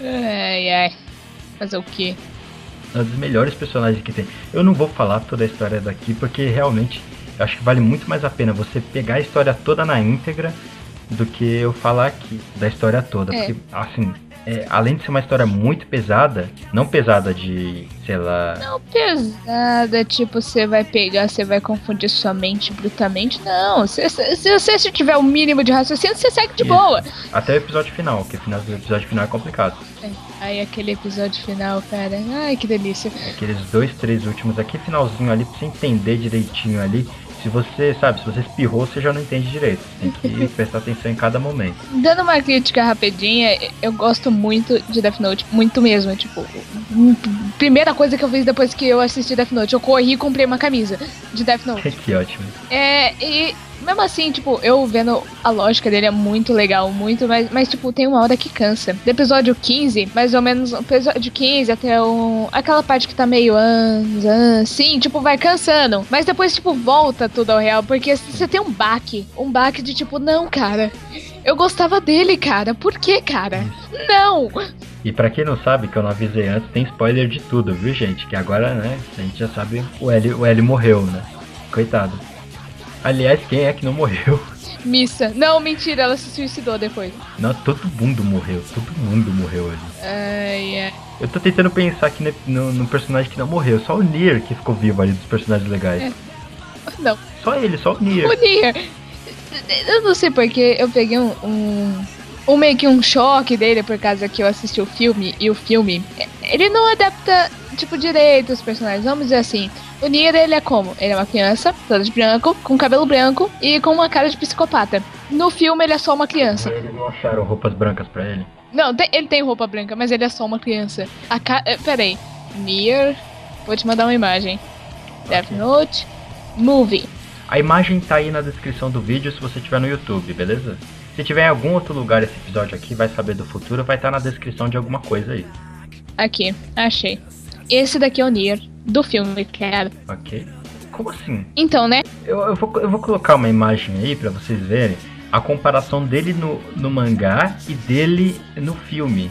Speaker 3: Ai, ai. Fazer o quê?
Speaker 2: uma das melhores personagens que tem. Eu não vou falar toda a história daqui, porque realmente eu acho que vale muito mais a pena você pegar a história toda na íntegra do que eu falar aqui da história toda.
Speaker 3: É.
Speaker 2: Porque, assim, é, além de ser uma história muito pesada, não pesada de, sei lá.
Speaker 3: Não pesada, tipo, você vai pegar, você vai confundir sua mente brutamente. Não, se, se, se você tiver o mínimo de raciocínio, você segue de
Speaker 2: Isso.
Speaker 3: boa.
Speaker 2: Até o episódio final, que o episódio final é complicado.
Speaker 3: Aí aquele episódio final, cara. Ai, que delícia.
Speaker 2: Aqueles dois, três últimos aqui, finalzinho ali, pra você entender direitinho ali. Se você, sabe, se você espirrou, você já não entende direito. Você tem que prestar atenção em cada momento.
Speaker 3: Dando uma crítica rapidinha, eu gosto muito de Death Note, muito mesmo. Tipo, primeira coisa que eu fiz depois que eu assisti Death Note, eu corri e comprei uma camisa de Death Note.
Speaker 2: que ótimo.
Speaker 3: É, e mesmo assim, tipo, eu vendo a lógica dele é muito legal, muito, mas, mas tipo, tem uma hora que cansa. Do episódio 15, mais ou menos, episódio 15 até o, aquela parte que tá meio ans, ans, sim, tipo, vai cansando. Mas depois, tipo, volta tudo ao real, porque você tem um baque, um baque de tipo, não, cara, eu gostava dele, cara, por que, cara? Não!
Speaker 2: E pra quem não sabe, que eu não avisei antes, tem spoiler de tudo, viu, gente? Que agora, né, a gente já sabe, o L, o L morreu, né? Coitado. Aliás, quem é que não morreu?
Speaker 3: Missa. Não, mentira, ela se suicidou depois.
Speaker 2: Não, todo mundo morreu. Todo mundo morreu ali.
Speaker 3: Ai.
Speaker 2: Eu tô tentando pensar aqui no, no, no, personagem que não morreu. Só o Nier que ficou vivo ali dos personagens legais.
Speaker 3: É. Não.
Speaker 2: Só ele, só o Nier.
Speaker 3: O Nier. Eu não sei porque eu peguei um, um, um meio que um choque dele por causa que eu assisti o filme e o filme ele não adapta tipo direito os personagens. Vamos dizer assim. O Nier, ele é como? Ele é uma criança, toda de branco, com cabelo branco e com uma cara de psicopata. No filme, ele é só uma criança.
Speaker 2: Eles não acharam roupas brancas para ele?
Speaker 3: Não, tem, ele tem roupa branca, mas ele é só uma criança. A ca... Eh, peraí. Nier. Vou te mandar uma imagem. Death Note. Movie.
Speaker 2: A imagem tá aí na descrição do vídeo se você tiver no YouTube, beleza? Se tiver em algum outro lugar esse episódio aqui, vai saber do futuro, vai estar tá na descrição de alguma coisa aí.
Speaker 3: Aqui, achei. Esse daqui é o Nier, do filme, cara.
Speaker 2: Ok. Como assim?
Speaker 3: Então, né?
Speaker 2: Eu, eu, vou, eu vou colocar uma imagem aí para vocês verem a comparação dele no, no mangá e dele no filme.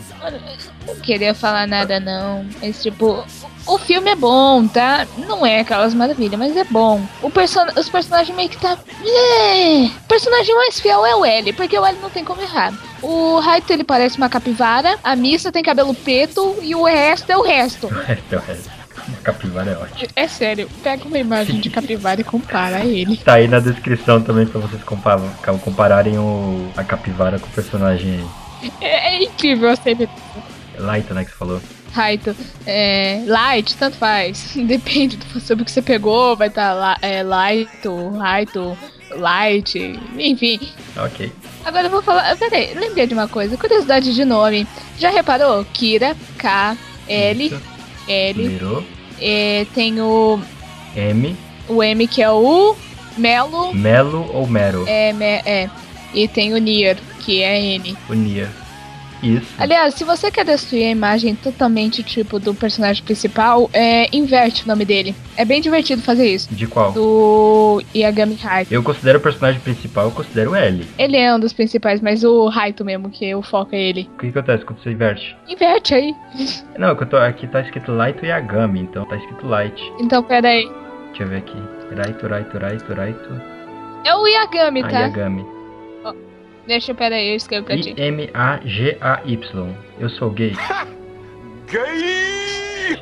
Speaker 3: Não queria falar nada, não. Mas, tipo, o filme é bom, tá? Não é aquelas maravilhas, mas é bom. O person os personagens meio que tá. É. O personagem mais fiel é o L, porque o L não tem como errar. O Raito ele parece uma capivara, a Missa tem cabelo preto e o resto é o resto.
Speaker 2: O resto é o resto. Capivara é ótimo.
Speaker 3: É sério, pega uma imagem Sim. de capivara e compara ele.
Speaker 2: Tá aí na descrição também pra vocês compararem o, a capivara com o personagem aí.
Speaker 3: É, é incrível a CB.
Speaker 2: Light, né, que você falou.
Speaker 3: Raito, é, light, tanto faz. Depende do, sobre o que você pegou, vai estar tá lá, é, light, raito, light, enfim.
Speaker 2: Ok.
Speaker 3: Agora eu vou falar. Ah, peraí, lembrei de uma coisa. Curiosidade de nome. Já reparou? Kira, K, L,
Speaker 2: Isso.
Speaker 3: L.
Speaker 2: Virou.
Speaker 3: É, tem o.
Speaker 2: M.
Speaker 3: O M que é o. Melo.
Speaker 2: Melo ou Mero?
Speaker 3: É, me, é. E tem o Nier, que é N.
Speaker 2: O Nier. Isso.
Speaker 3: Aliás, se você quer destruir a imagem totalmente tipo do personagem principal, é, inverte o nome dele. É bem divertido fazer isso.
Speaker 2: De qual?
Speaker 3: Do Yagami Haito.
Speaker 2: Eu considero o personagem principal, eu considero ele.
Speaker 3: Ele é um dos principais, mas o Haito mesmo, que o foco é ele.
Speaker 2: O que, acontece quando você inverte?
Speaker 3: Inverte aí.
Speaker 2: Não, é eu tô, aqui tá escrito Light Yagami, então tá escrito Light.
Speaker 3: Então pera aí.
Speaker 2: Deixa eu ver aqui. Raito, Raito, Raito, Raito.
Speaker 3: É o Yagami,
Speaker 2: ah,
Speaker 3: tá?
Speaker 2: Yagami.
Speaker 3: Deixa, pera aí, eu escrevo pra ti.
Speaker 2: I-M-A-G-A-Y. Eu sou gay. gay!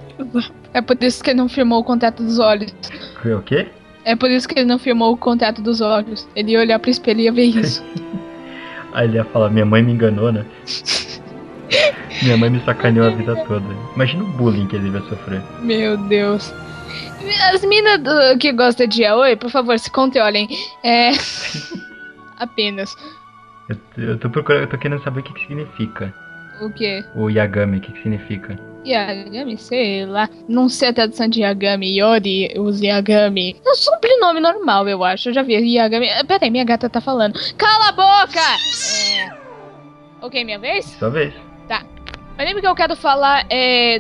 Speaker 3: É por isso que ele não firmou o contrato dos olhos.
Speaker 2: Foi o quê?
Speaker 3: É por isso que ele não firmou o contrato dos olhos. Ele ia olhar pro espelho e ia ver isso.
Speaker 2: aí ele ia falar, minha mãe me enganou, né? minha mãe me sacaneou a vida toda. Imagina o bullying que ele vai sofrer.
Speaker 3: Meu Deus. As minas que gostam de Yaoi, por favor, se controlem. É. Apenas.
Speaker 2: Eu, eu tô procurando, eu tô querendo saber o que, que significa.
Speaker 3: O quê?
Speaker 2: O Yagami, o que, que significa?
Speaker 3: Yagami, sei lá. Não sei a tradução de Yagami, Yori, os Yagami. É um sobrenome normal, eu acho. Eu já vi Yagami. Ah, peraí, minha gata tá falando. Cala a boca! É... Ok, minha vez?
Speaker 2: Sua vez. Tá.
Speaker 3: O anime que eu quero falar é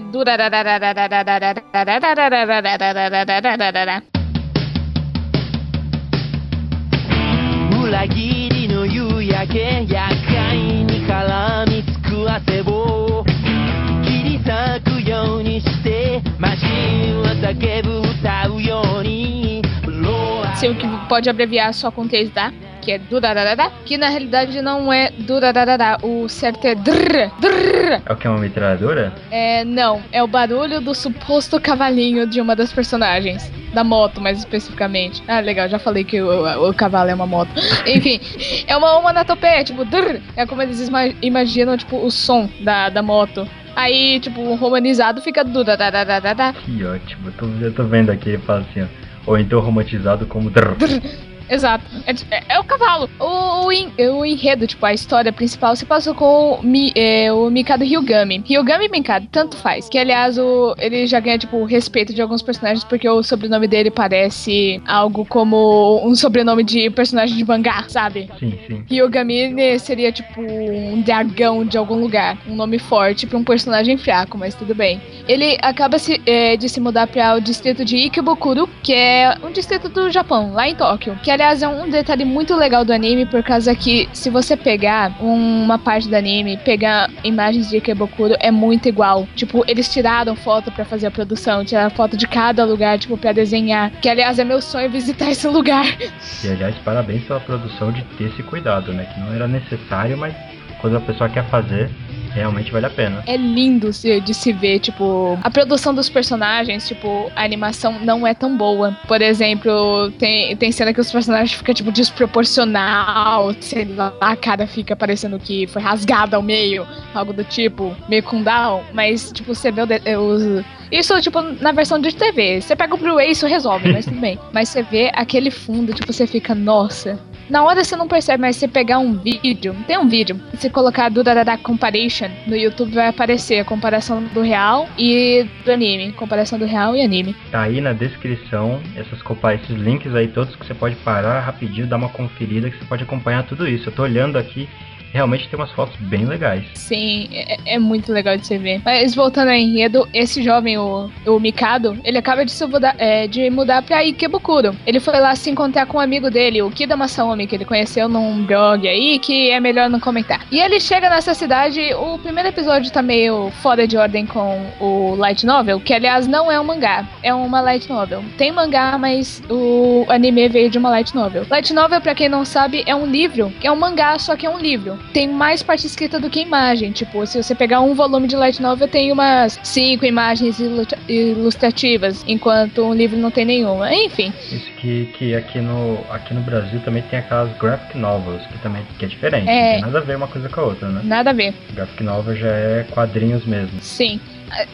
Speaker 4: 夕焼け厄介に絡みつく汗を切り裂くようにしてマシンは叫ぶ歌うように
Speaker 3: Sim, que pode abreviar só com três da, que é durarará, que na realidade não é durarará, o certo é drrr, drrr.
Speaker 2: É o que é uma metralhadora?
Speaker 3: É, não, é o barulho do suposto cavalinho de uma das personagens. Da moto, mais especificamente. Ah, legal, já falei que o, o cavalo é uma moto. Enfim, é uma onomatopeia, tipo, drrr, é como eles ima- imaginam, tipo, o som da, da moto. Aí, tipo, romanizado fica durararará.
Speaker 2: Que ótimo. Eu tô, eu tô vendo aqui, ele fala assim, ó. Ou então romantizado como drrr.
Speaker 3: Exato. É, é- é o cavalo. O, o, o enredo, tipo, a história principal se passa com o, Mi- é, o Mikado Ryugami. Ryugami e Mikado, tanto faz. Que, aliás, o, ele já ganha, tipo, o respeito de alguns personagens porque o sobrenome dele parece algo como um sobrenome de personagem de mangá, sabe?
Speaker 2: Sim, sim.
Speaker 3: Ryugami seria, tipo, um dragão de algum lugar. Um nome forte pra um personagem fraco, mas tudo bem. Ele acaba se, é, de se mudar para o distrito de Ikebukuro, que é um distrito do Japão, lá em Tóquio. Que, aliás, é um detalhe muito legal do anime, por causa que se você pegar uma parte do anime, pegar imagens de Ikebukuro, é muito igual. Tipo, eles tiraram foto pra fazer a produção, tiraram foto de cada lugar, tipo, pra desenhar. Que, aliás, é meu sonho visitar esse lugar.
Speaker 2: E aliás, parabéns pela produção de ter esse cuidado, né? Que não era necessário, mas quando a pessoa quer fazer, realmente vale a pena.
Speaker 3: É lindo de se ver, tipo, a produção dos personagens, tipo, a animação não é tão boa. Por exemplo, tem, tem cena que os personagens ficam, tipo, desproporcional, sei lá, a cara fica parecendo que foi rasgada ao meio, algo do tipo, meio com down, mas, tipo, você vê os. Isso, tipo, na versão de TV. Você pega o Blu-ray, isso resolve, mas tudo bem. Mas você vê aquele fundo, tipo, você fica, nossa. Na hora você não percebe, mas se pegar um vídeo, tem um vídeo, se colocar do Dadada Comparison no YouTube vai aparecer a comparação do real e do anime. Comparação do real e anime.
Speaker 2: Tá aí na descrição essas esses links aí todos que você pode parar rapidinho, dar uma conferida que você pode acompanhar tudo isso. Eu tô olhando aqui, realmente tem umas fotos bem legais.
Speaker 3: Sim, é, é muito legal de você ver. Mas voltando ao enredo, esse jovem, o, o Mikado, ele acaba de se mudar, é, de mudar pra Ikebukuro. Ele foi lá se encontrar com um amigo dele, o Kida Masaomi, que ele conheceu num blog aí, que é melhor não comentar. E ele chega nessa cidade, o primeiro episódio tá meio fora de ordem com o Light Novel, que aliás não é um mangá, é uma Light Novel. Tem mangá, mas o anime veio de uma Light Novel. Light Novel, pra quem não sabe, é um livro, é um mangá, só que é um livro. Tem mais parte escrita do que imagem. Tipo, se você pegar um volume de Light Novel, tem umas cinco imagens ilustra- ilustrativas, enquanto um livro não tem nenhuma. Enfim,
Speaker 2: Isso que, que aqui, no, aqui no Brasil também tem aquelas graphic novels, que também que é diferente.
Speaker 3: É.
Speaker 2: Não tem nada a ver uma coisa com a outra, né?
Speaker 3: nada a ver.
Speaker 2: Graphic novel já é quadrinhos mesmo.
Speaker 3: Sim.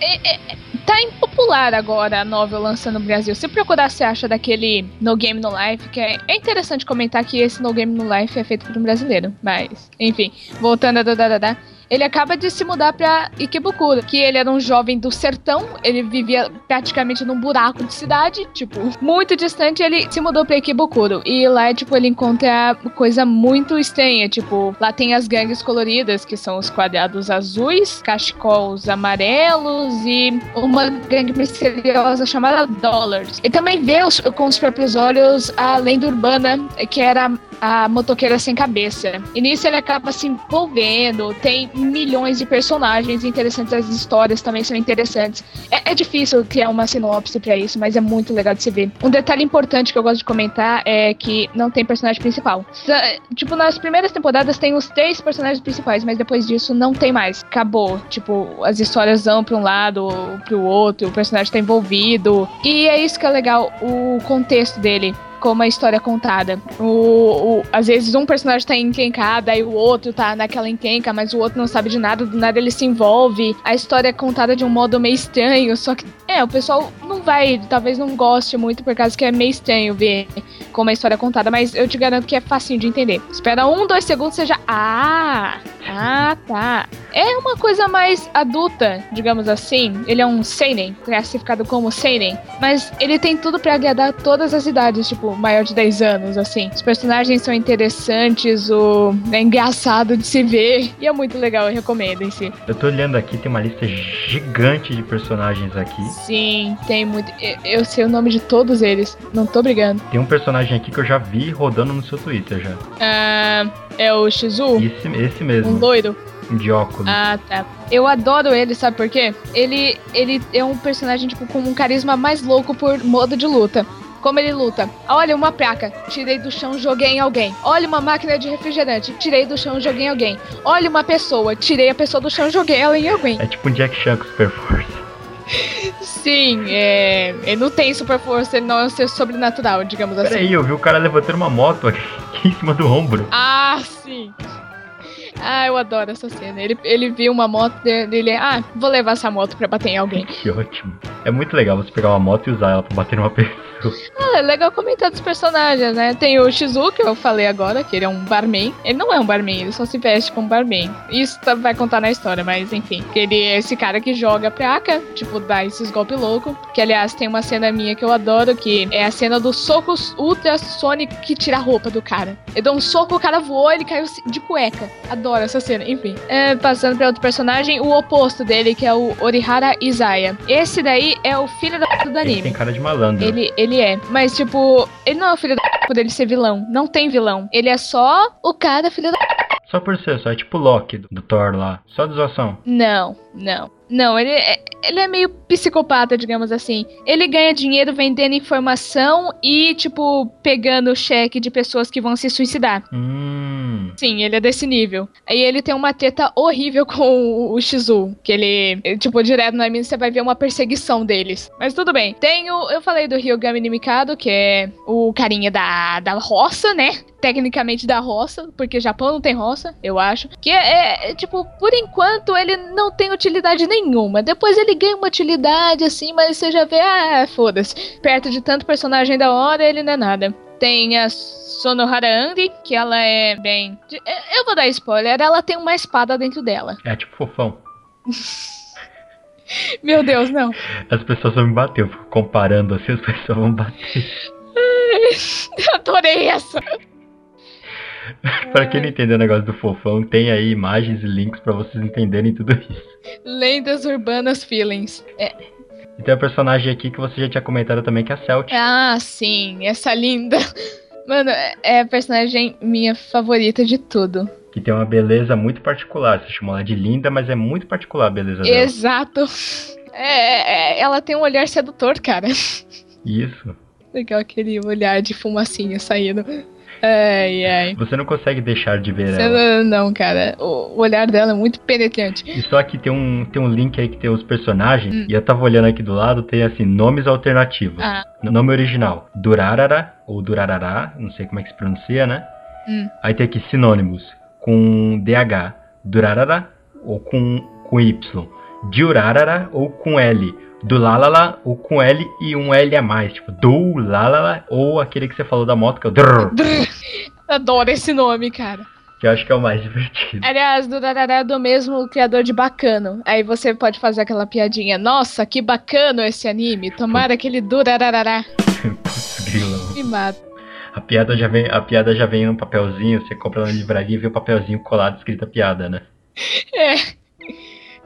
Speaker 3: É- é- tá impopular agora a novel lançando no Brasil. Se procurar, você acha daquele No Game No Life, que é, é interessante comentar que esse No Game No Life é feito por um brasileiro. Mas, enfim, voltando a Dadadadá. Ele acaba de se mudar pra Ikebukuro, que ele era um jovem do sertão, ele vivia praticamente num buraco de cidade, tipo, muito distante, ele se mudou pra Ikebukuro. E lá, tipo, ele encontra coisa muito estranha, tipo, lá tem as gangues coloridas, que são os quadrados azuis, cachecols amarelos e uma gangue misteriosa chamada Dollars. E também vê os- com os próprios olhos a lenda urbana, que era a motoqueira sem cabeça. E nisso ele acaba se envolvendo, tem milhões de personagens interessantes, as histórias também são interessantes. É, é difícil criar uma sinopse pra isso, mas é muito legal de se ver. Um detalhe importante que eu gosto de comentar é que não tem personagem principal. Tipo, nas primeiras temporadas tem os três personagens principais, mas depois disso não tem mais. Acabou. Tipo, as histórias vão pra um lado pro outro, o personagem tá envolvido. E é isso que é legal, o contexto dele como a história é contada. O, o- às vezes um personagem tá encrencado, aí o outro tá naquela encrenca, mas o outro não sabe de nada, do nada ele se envolve. A história é contada de um modo meio estranho, só que, é, o pessoal não vai, talvez não goste muito por causa que é meio estranho ver como a história é contada, mas eu te garanto que é facinho de entender. Espera um, dois segundos, já. Ah! Ah, tá. É uma coisa mais adulta, digamos assim. Ele é um seinen, classificado como seinen, mas ele tem tudo pra agradar todas as idades, tipo, maior de 10 anos, assim. Os personagens são interessantes, o é engraçado de se ver e é muito legal, eu recomendo em si.
Speaker 2: Eu tô olhando aqui, tem uma lista gigante de personagens aqui.
Speaker 3: Sim, tem muito. eu- sei o nome de todos eles, não tô brigando.
Speaker 2: Tem um personagem aqui que eu já vi rodando no seu Twitter já.
Speaker 3: Ah, é o Shizu,
Speaker 2: Esse, esse
Speaker 3: um
Speaker 2: mesmo,
Speaker 3: loiro.
Speaker 2: de óculos.
Speaker 3: Ah, tá. Eu adoro ele, sabe por quê? Ele, ele é um personagem, tipo, com um carisma mais louco por modo de luta. Como ele luta. Olha uma placa, tirei do chão, joguei em alguém. Olha uma máquina de refrigerante, tirei do chão, joguei em alguém. Olha uma pessoa, tirei a pessoa do chão, joguei ela em alguém.
Speaker 2: É tipo um Jack Chan com super força.
Speaker 3: Sim, é. Ele não tem super força, ele não é um ser sobrenatural, digamos assim.
Speaker 2: Peraí, eu vi o cara levantando uma moto aqui em cima do ombro.
Speaker 3: Ah, sim. Ah, eu adoro essa cena. Ele, ele viu uma moto dele, ah, vou levar essa moto pra bater em alguém.
Speaker 2: Que ótimo. É muito legal você pegar uma moto e usar ela pra bater numa pessoa.
Speaker 3: Ah, é legal comentar dos personagens, né? Tem o Shizu, que eu falei agora, que ele é um barman. Ele não é um barman, ele só se veste como barman. Isso tá- vai contar na história, mas enfim. Ele é esse cara que joga praca, tipo, dá esses golpes loucos. Que, aliás, tem uma cena minha que eu adoro, que é a cena do soco ultra sonic que tira a roupa do cara. Ele dá um soco, o cara voou, ele caiu de cueca. Adoro essa cena, enfim. É, passando pra outro personagem, o oposto dele, que é o Orihara Izaya. Esse daí é o filho da do
Speaker 2: Ele
Speaker 3: anime.
Speaker 2: tem cara de malandro.
Speaker 3: Ele, ele é. Mas, tipo, ele não é o filho da p por ele ser vilão. Não tem vilão. Ele é só o cara filho da p.
Speaker 2: Só por ser, só é tipo o Loki do, do Thor lá. Só de zoação.
Speaker 3: Não, não. Não, ele é, ele é meio psicopata, digamos assim. Ele ganha dinheiro vendendo informação e, tipo, pegando cheque de pessoas que vão se suicidar.
Speaker 2: Hum.
Speaker 3: Sim, ele é desse nível. Aí ele tem uma treta horrível com o- Shizu. Que ele, tipo, direto no anime você vai ver uma perseguição deles. Mas tudo bem. Tem o. Eu falei do Ryugami no Mikado, que é o carinha da, da roça, né? Tecnicamente da roça, porque Japão não tem roça, eu acho. Que é, é, é, tipo, por enquanto ele não tem utilidade nenhuma. Depois ele ganha uma utilidade, assim, mas você já vê, ah, foda-se. Perto de tanto personagem da hora, ele não é nada. Tem a Sonohara Andi, que ela é bem. eu- vou dar spoiler, ela tem uma espada dentro dela.
Speaker 2: É tipo fofão.
Speaker 3: Meu Deus, não.
Speaker 2: As pessoas vão me bater, eu fico comparando assim, as pessoas vão bater.
Speaker 3: Eu adorei essa.
Speaker 2: pra quem não entendeu o negócio do fofão, tem aí imagens e links pra vocês entenderem tudo isso.
Speaker 3: Lendas urbanas feelings. É,
Speaker 2: E tem um personagem aqui que você já tinha comentado também, que é a Celt.
Speaker 3: Ah, sim, essa linda. Mano, é é a personagem minha favorita de tudo.
Speaker 2: Que tem uma beleza muito particular. Você chamou ela de linda, mas é muito particular a beleza dela.
Speaker 3: Exato. É, é, ela tem um olhar sedutor, cara.
Speaker 2: Isso.
Speaker 3: Legal aquele olhar de fumacinha saindo. Ai, ai.
Speaker 2: Você não consegue deixar de ver
Speaker 3: Você
Speaker 2: ela.
Speaker 3: não, não, cara. O, olhar dela é muito penetrante.
Speaker 2: E só que tem um, tem um link aí que tem os personagens.
Speaker 3: Hum.
Speaker 2: E eu tava olhando aqui do lado, tem assim, nomes alternativos.
Speaker 3: Ah.
Speaker 2: No nome original, Durarara, ou Durarará, não sei como é que se pronuncia, né?
Speaker 3: Hum.
Speaker 2: Aí tem aqui sinônimos, com DH, Durarara, ou com, com Y. Diurarara, ou com L. Dulalala, ou com L e um L a mais. Tipo, Dulalala, ou aquele que você falou da moto, que é o Drrr,
Speaker 3: Adoro esse nome, cara.
Speaker 2: que eu acho que é o mais divertido.
Speaker 3: Aliás, do Darará é do mesmo criador de Bacano. Aí você pode fazer aquela piadinha. Nossa, que bacano esse anime. Tomara que ele durarará.
Speaker 2: Putz, grila.
Speaker 3: Me mata.
Speaker 2: A piada já vem, a piada já vem num papelzinho, você compra na livraria e vê o papelzinho colado escrito a piada, né?
Speaker 3: É.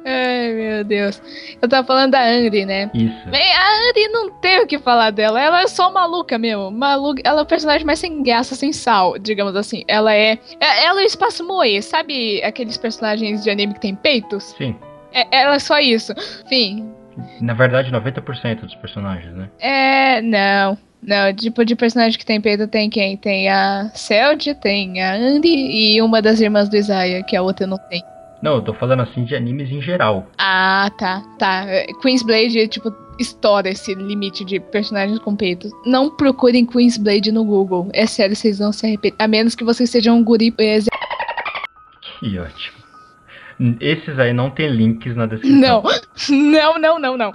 Speaker 3: Ai, meu Deus. Eu tava falando da Anri, né?
Speaker 2: Isso.
Speaker 3: A Anri não tem o que falar dela. Ela é só maluca mesmo. Maluca. Ela é o personagem mais sem graça, sem sal, digamos assim. Ela é. é- Ela é o espaço moe. Sabe aqueles personagens de anime que tem peitos?
Speaker 2: Sim.
Speaker 3: É, ela é só isso. Enfim.
Speaker 2: Na verdade, 90% dos personagens, né?
Speaker 3: É. Não. Não, tipo de personagem que tem peito tem quem? Tem a Celd, tem a Andy e uma das irmãs do Isaiah, que a outra não tem.
Speaker 2: Não, eu tô falando assim de animes em geral.
Speaker 3: Ah, tá, tá. É, Queen's Blade, tipo, estoura esse limite de personagens com peitos. Não procurem Queen's Blade no Google. É sério, vocês vão se arrepender. A menos que vocês sejam um guri. ze-
Speaker 2: Que ótimo. Esses aí não tem links na descrição.
Speaker 3: Não, não, não, não, não.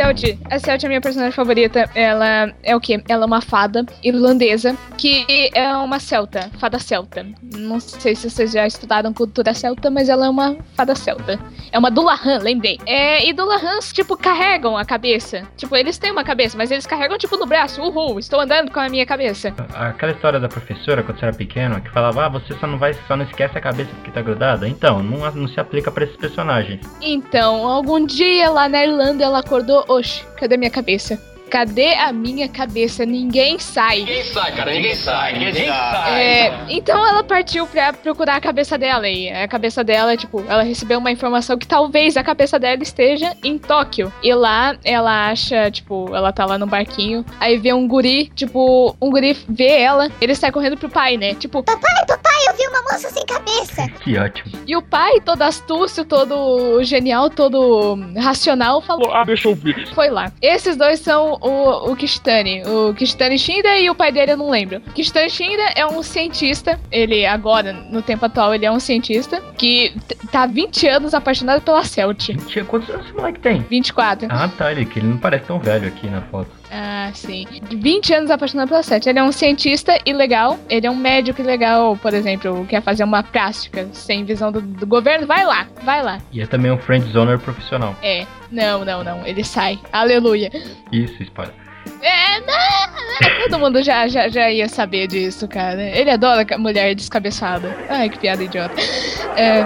Speaker 3: A, a Celd é a minha personagem favorita. Ela é o quê? Ela é uma fada irlandesa que é uma celta, fada celta. Não sei se vocês já estudaram cultura celta, mas ela é uma fada celta. É uma Dulahan, lembrei. É, e Dulahans, tipo, carregam a cabeça. Tipo, eles têm uma cabeça, mas eles carregam, tipo, no braço. Uhul, estou andando com a minha cabeça.
Speaker 2: Aquela história da professora, quando você era pequeno, que falava, ah, você só não vai, só não esquece a cabeça porque tá grudada. Então, não, não se aplica pra esses personagens.
Speaker 3: Então, algum dia lá na Irlanda ela acordou, oxe, cadê minha cabeça? Cadê a minha cabeça? Ninguém sai.
Speaker 1: Ninguém sai, cara, ninguém sai, ninguém sai.
Speaker 3: É, então ela partiu pra procurar a cabeça dela e a cabeça dela, tipo, ela recebeu uma informação que talvez a cabeça dela esteja em Tóquio. E lá ela acha, tipo, ela tá lá no barquinho, aí vê um guri, tipo, um guri vê ela, ele sai correndo pro pai, né? Tipo,
Speaker 7: Papai, papai, eu vi uma moça sem cabeça.
Speaker 2: Que ótimo.
Speaker 3: e o pai, todo astúcio, todo genial, todo racional, falou:
Speaker 1: Ah, deixa eu ver.
Speaker 3: Foi lá. Esses dois são o, o Kistani. O Kistani Shinda e o pai dele eu não lembro. Kistani Shinda é um cientista. Ele, agora, no tempo atual, ele é um cientista que tá há 20 anos apaixonado pela Celt.
Speaker 2: Quantos anos esse moleque tem?
Speaker 3: 24.
Speaker 2: Ah, tá, ele, que ele não parece tão velho aqui na foto.
Speaker 3: Ah, sim. De 20 anos apaixonado pela Sete. Ele é um cientista ilegal, ele é um médico ilegal, por exemplo, quer fazer uma prática sem visão do, do governo, vai lá, vai lá.
Speaker 2: E é também um friend zoner profissional.
Speaker 3: É, não, não, não, ele sai. Aleluia.
Speaker 2: Isso, spoiler.
Speaker 3: É, não, todo mundo já, já, já ia saber disso, cara. Ele adora mulher descabeçada. Ai, que piada idiota. É,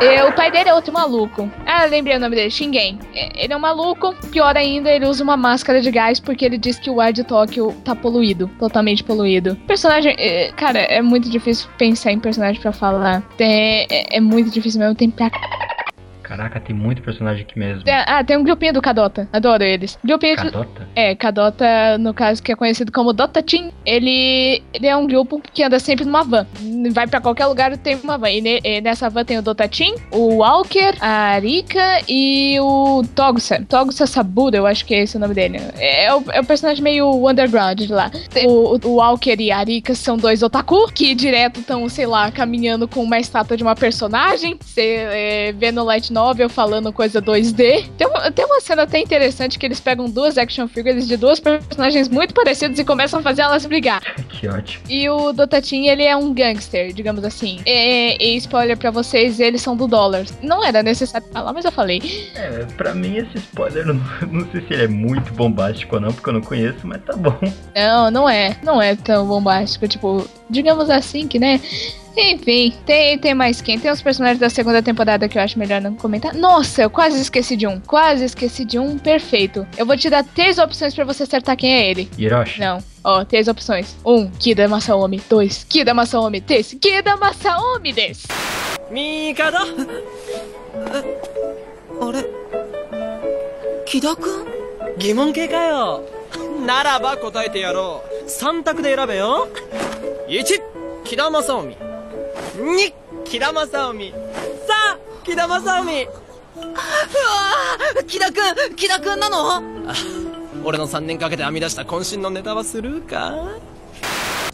Speaker 3: é, o pai dele é outro maluco. Ah, lembrei o nome dele, Shingen. É, Ele é um maluco. Pior ainda, ele usa uma máscara de gás porque ele diz que o ar de Tóquio tá poluído. Totalmente poluído. Personagem. é, cara, é muito difícil pensar em personagem pra falar. Tem- é, é muito difícil mesmo. Tem pra
Speaker 2: Caraca, tem muito personagem aqui mesmo.
Speaker 3: Tem- ah, tem um grupinho do Kadota. Adoro eles. Grupinho
Speaker 2: Cadota?
Speaker 3: É, Kadota, no caso, que é conhecido como Dota Team, ele, ele é um grupo que anda sempre numa van. Vai pra qualquer lugar tem uma van. E, ne- e nessa van tem o Dota Team, o Walker, a Arika e o Togusa. Togusa Saburo, eu acho que é esse o nome dele. É, o, é o personagem meio underground de lá. O, o Walker e a Arika são dois otaku que direto estão, sei lá, caminhando com uma estátua de uma personagem. Você é, vê no Light Novel falando coisa 2D. Tem uma, tem uma cena até interessante que eles pegam duas action figures de duas personagens muito parecidas e começam a fazer elas brigar.
Speaker 2: que ótimo.
Speaker 3: E o Dotatin, ele é um gangster, digamos assim. E, e spoiler pra vocês, eles são do dólar. Não era necessário falar, mas eu falei.
Speaker 2: É, pra mim esse spoiler, não, não sei se ele é muito bombástico ou não, porque eu não conheço, mas tá bom.
Speaker 3: Não, não é. Não é tão bombástico. Tipo, digamos assim que, né? Enfim, tem, tem mais quem? Tem os personagens da segunda temporada que eu acho melhor não comentar. Nossa, eu quase esqueci de um. Quase esqueci de um. Perfeito. Eu vou te dar três opções pra você acertar quem é ele.
Speaker 2: Hiroshi?
Speaker 3: Não. Ó, três opções. Um, Kida Masaomi. Dois, Kida Masaomi. Três, Kida Masaomi des.
Speaker 4: ミカドえあれ木田くん疑問系かよならば答えてやろう3択で選べよ1木田正臣 2木田正臣。3木田正臣。うわー木田くん木田くんなの？あ俺の3年かけて編み出した渾身のネタはスルーか？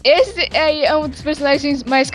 Speaker 3: Esse aí é um dos personagens mais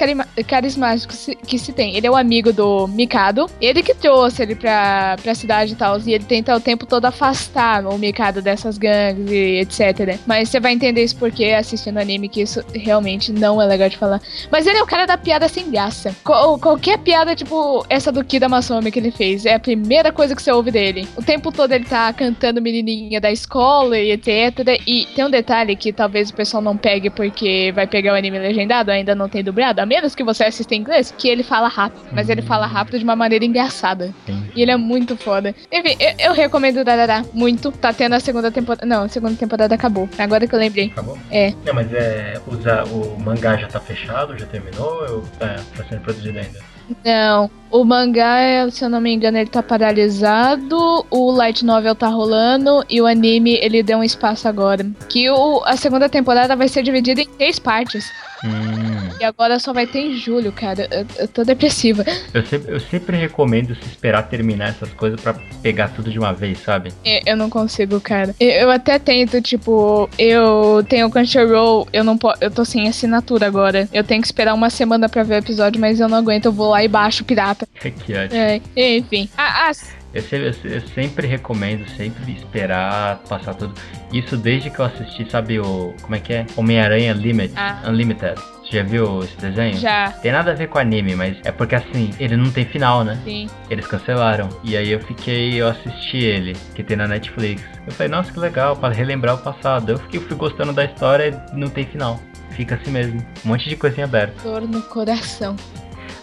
Speaker 3: carismáticos que se tem. Ele é o amigo do Mikado. Ele que trouxe ele pra, pra cidade e tal. E ele tenta o tempo todo afastar o Mikado dessas gangues e etc. Mas você vai entender isso porque assistindo anime que isso realmente não é legal de falar. Mas ele é o cara da piada sem graça. Qual- qualquer piada, tipo essa do Kida Masumi que ele fez, é a primeira coisa que você ouve dele. O tempo todo ele tá cantando menininha da escola e etc. E tem um detalhe que talvez o pessoal não pegue porque vai pegar o anime legendado, ainda não tem dublado, a menos que você assista em inglês, que ele fala rápido. Mas ele fala rápido de uma maneira engraçada.
Speaker 2: Sim.
Speaker 3: E ele é muito foda. Enfim, eu, eu recomendo o Darará muito. Tá tendo a segunda temporada. Não, a segunda temporada acabou. Agora que eu lembrei.
Speaker 2: Acabou?
Speaker 3: É.
Speaker 2: Não, mas é. Usa, o mangá já tá fechado, já terminou ou tá, tá sendo produzido ainda?
Speaker 3: Não, o mangá, é, se eu não me engano, ele tá paralisado, o light novel tá rolando e o anime ele deu um espaço agora. Que o, a segunda temporada vai ser dividida em três partes.
Speaker 2: Hum.
Speaker 3: E agora só vai ter em julho, cara. Eu, eu tô depressiva.
Speaker 2: Eu sempre, eu sempre recomendo se esperar terminar essas coisas pra pegar tudo de uma vez, sabe?
Speaker 3: Eu, eu não consigo, cara. Eu, eu até tento, tipo, eu tenho o Crunchyroll, eu não posso. Eu tô sem assinatura agora. Eu tenho que esperar uma semana pra ver o episódio, mas eu não aguento, eu vou lá e baixo pirata.
Speaker 2: que ótimo.
Speaker 3: É, enfim. Ah, ah,
Speaker 2: Eu, se- eu se- eu sempre recomendo, sempre esperar passar tudo. Isso desde que eu assisti, sabe o. Como é que é? Homem-Aranha Limit,
Speaker 3: Ah.
Speaker 2: Unlimited. Você já viu esse desenho?
Speaker 3: já.
Speaker 2: Tem nada a ver com anime, mas é porque assim, ele não tem final, né?
Speaker 3: Sim.
Speaker 2: Eles cancelaram. E aí eu fiquei, eu assisti ele, que tem na Netflix. Eu falei, nossa, que legal, para relembrar o passado. Eu fiquei, fui gostando da história e não tem final. Fica assim mesmo. Um monte de coisinha aberta.
Speaker 3: Dor no coração.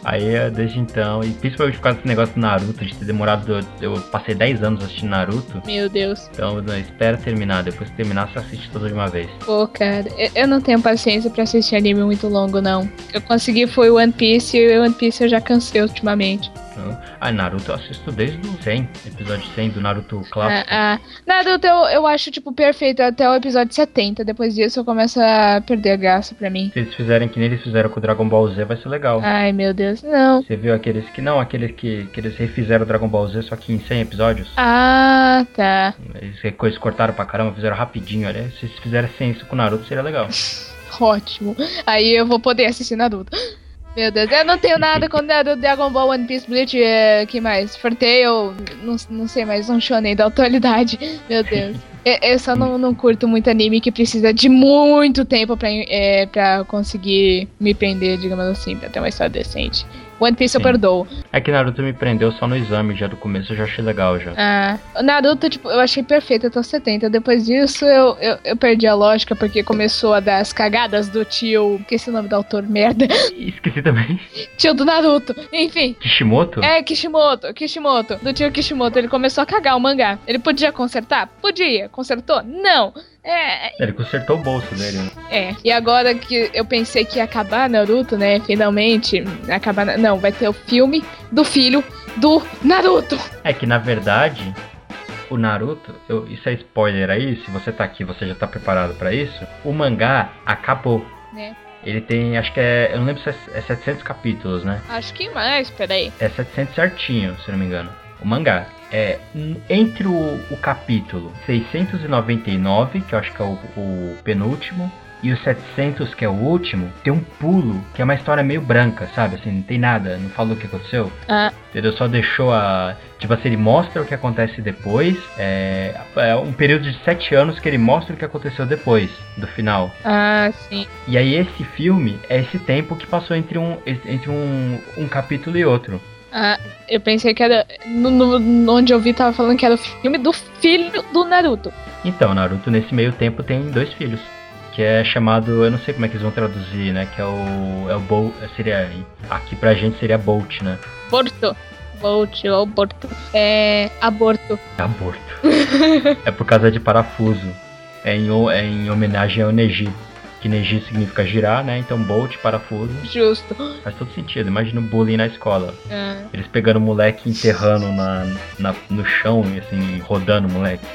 Speaker 2: Aí eh, desde então, e principalmente por causa desse negócio do Naruto, de ter demorado. Eu passei 10 anos assistindo Naruto.
Speaker 3: Meu Deus.
Speaker 2: Então não, espera terminar. Depois que terminar, você assiste tudo de uma vez.
Speaker 3: Pô, cara, eu, eu não tenho paciência pra assistir anime muito longo, não. Eu consegui foi One Piece e o One Piece eu já cansei ultimamente.
Speaker 2: Então, ah, Naruto eu assisto desde o 100, episódio 100 do Naruto clássico.
Speaker 3: ah, Naruto eu, eu acho, tipo, perfeito até o episódio 70. Depois disso eu começo a perder a graça pra mim.
Speaker 2: Se eles fizerem que nem eles fizeram com o Dragon Ball Z, vai ser legal.
Speaker 3: Ai, meu Deus, não.
Speaker 2: Você viu aqueles que. Não, aqueles que, que eles refizeram o Dragon Ball Z, só que em 100 episódios.
Speaker 3: Ah, tá.
Speaker 2: Eles coisas cortaram pra caramba, fizeram rapidinho, olha. Se eles fizessem isso com o Naruto, seria legal.
Speaker 3: Ótimo. Aí eu vou poder assistir Naruto. Meu Deus, eu não tenho nada com nada do Dragon Ball, One Piece, Bleach, é, que mais? Forteio, não, não sei mais, um shonen da atualidade. Meu Deus. Eu, eu só não, não curto muito anime que precisa de muito tempo pra, é, pra conseguir me prender, digamos assim, pra ter uma história decente. One Piece eu
Speaker 2: Sim.
Speaker 3: perdoo.
Speaker 2: É que Naruto me prendeu só no exame, já do começo eu já achei legal já.
Speaker 3: Ah, o Naruto, tipo, eu achei perfeito até os 70. Depois disso, eu, eu, eu perdi a lógica porque começou a dar as cagadas do tio. Esqueci o nome do autor, merda.
Speaker 2: Esqueci também.
Speaker 3: Tio do Naruto. Enfim.
Speaker 2: Kishimoto?
Speaker 3: É, Kishimoto, Kishimoto. Do tio Kishimoto. Ele começou a cagar o mangá. Ele podia consertar? Podia. Consertou? Não. É,
Speaker 2: Ele consertou o bolso dele, né?
Speaker 3: é. E agora que eu pensei que ia acabar Naruto, né? Finalmente. Acabar. Não, vai ter o filme do filho do Naruto.
Speaker 2: É que na verdade, o Naruto, eu- isso é spoiler aí, se você tá aqui, você já tá preparado pra isso. O mangá acabou.
Speaker 3: Né.
Speaker 2: Ele tem, acho que é, eu não lembro se é, é 700 capítulos, né?
Speaker 3: Acho que mais, peraí.
Speaker 2: É 700 certinho, se não me engano. O mangá. É, entre o, o capítulo 699, que eu acho que é o, o penúltimo, e o 700, que é o último, tem um pulo, que é uma história meio branca, sabe? Assim, não tem nada, não falou o que aconteceu.
Speaker 3: Ah,
Speaker 2: Entendeu? Só deixou a. Tipo assim, ele mostra o que acontece depois. É, é um período de sete anos que ele mostra o que aconteceu depois do final.
Speaker 3: ah, sim.
Speaker 2: E aí esse filme é esse tempo que passou entre um, entre um, um capítulo e outro.
Speaker 3: Ah, eu pensei que era. No, no- onde eu vi, tava falando que era o filme do filho do Naruto.
Speaker 2: Então, Naruto nesse meio tempo tem dois filhos. Que é chamado, eu não sei como é que eles vão traduzir, né? Que é o. É o Bolt. Seria. Aqui pra gente seria Bolt, né?
Speaker 3: Borto. Bolt ou Borto. É. Aborto.
Speaker 2: Aborto. é por causa de parafuso. É em, é em homenagem ao Neji. Que Neji significa girar, né? Então Bolt, parafuso.
Speaker 3: Justo.
Speaker 2: Faz todo sentido. Imagina o bullying na escola.
Speaker 3: Ah,
Speaker 2: Eles pegando o moleque e enterrando na, na- no chão, e assim, rodando o moleque.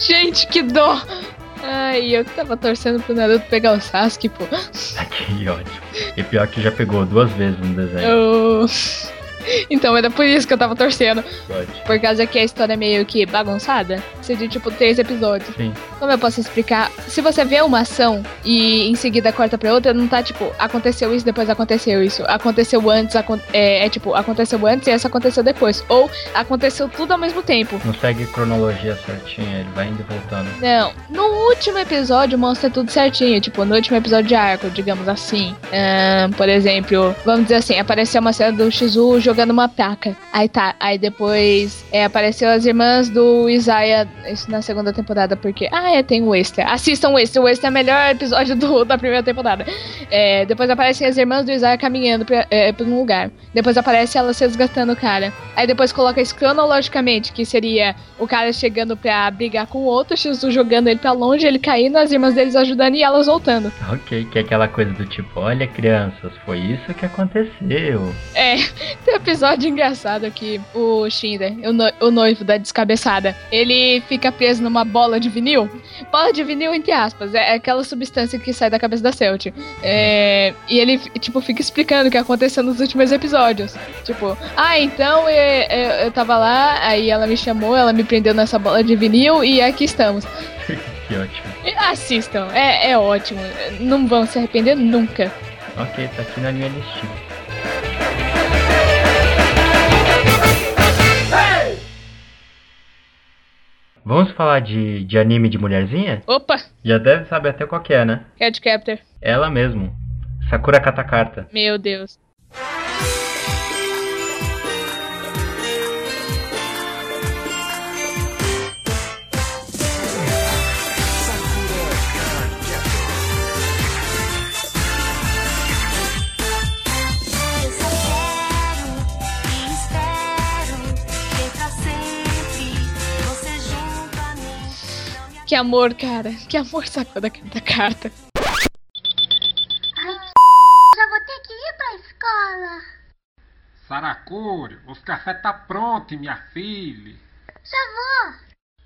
Speaker 3: gente, que dó! Ai, eu que tava torcendo pro Naruto pegar o Sasuke, pô.
Speaker 2: Que ótimo. E pior que já pegou duas vezes no desenho.
Speaker 3: Eu... Então era por isso que eu tava torcendo.
Speaker 2: Ótimo.
Speaker 3: Por causa que a história é meio que bagunçada. Seria tipo três episódios.
Speaker 2: Sim.
Speaker 3: Como eu posso explicar? Se você vê uma ação e em seguida corta pra outra, não tá tipo, aconteceu isso, depois aconteceu isso. Aconteceu antes, acon- é, é tipo, aconteceu antes e essa aconteceu depois. Ou aconteceu tudo ao mesmo tempo.
Speaker 2: Não segue cronologia certinha, ele vai indo e voltando.
Speaker 3: Não, no último episódio mostra tudo certinho. Tipo, no último episódio de arco, digamos assim. Por exemplo, vamos dizer assim, apareceu uma cena do Shizu jogando uma placa. Aí tá, aí depois é, apareceu as irmãs do Isaiah, isso na segunda temporada, porque. Ah, é, tem o extra. Assistam o extra, o extra é o melhor episódio do- da primeira temporada. É, depois aparecem as irmãs do Isaiah caminhando pra, é, pra um lugar. Depois aparece elas resgatando o cara. Aí depois coloca isso cronologicamente, que seria o cara chegando pra brigar com o outro, Shizu jogando ele pra longe, ele caindo, as irmãs deles ajudando e elas voltando.
Speaker 2: Ok, que é aquela coisa do tipo, olha crianças, foi isso que aconteceu.
Speaker 3: É, episódio engraçado que o Shinder, o, no- o noivo da descabeçada, ele fica preso numa bola de vinil. Bola de vinil, entre aspas, é aquela substância que sai da cabeça da Celt. É, e ele, tipo, fica explicando o que aconteceu nos últimos episódios. Tipo, ah, então eu, eu, eu tava lá, aí ela me chamou, ela me prendeu nessa bola de vinil e aqui estamos.
Speaker 2: que ótimo.
Speaker 3: Assistam, é, é ótimo. Não vão se arrepender nunca.
Speaker 2: Ok, tá aqui na minha listinha. Vamos falar de, de anime de mulherzinha?
Speaker 3: Opa,
Speaker 2: Já deve saber até qual que é, né?
Speaker 3: Cat Captor.
Speaker 2: Ela mesmo. Sakura Katakarta.
Speaker 3: Meu Deus. Que amor, cara. Que amor sacou da da carta.
Speaker 7: Já vou ter que ir pra escola.
Speaker 8: Saracuri, os café tá pronto, minha filha.
Speaker 7: Já vou.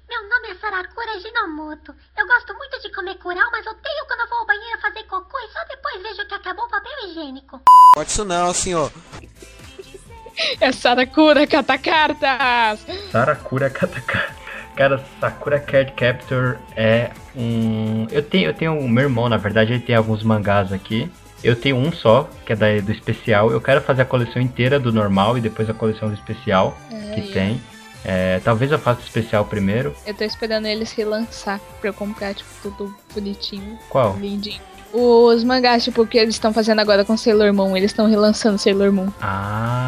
Speaker 7: Meu nome é Sarakura Ginomoto. Eu gosto muito de comer curau, mas odeio quando eu vou ao banheiro fazer cocô e só depois vejo que acabou o papel higiênico.
Speaker 9: Pode isso não, senhor.
Speaker 3: É Sarakura Catacartas.
Speaker 2: Sakura Katakarta. Cara, Sakura Card Captor é um. Eu tenho, eu tenho. O meu irmão, na verdade, ele tem alguns mangás aqui. Eu tenho um só, que é da, do especial. Eu quero fazer a coleção inteira do normal e depois a coleção do especial que
Speaker 3: Ai,
Speaker 2: tem. É, talvez eu faça o especial primeiro.
Speaker 3: Eu tô esperando eles relançar pra eu comprar, tipo, tudo bonitinho,
Speaker 2: Qual?
Speaker 3: lindinho. Os mangás, tipo, que eles estão fazendo agora com Sailor Moon, eles estão relançando Sailor Moon.
Speaker 2: Ah.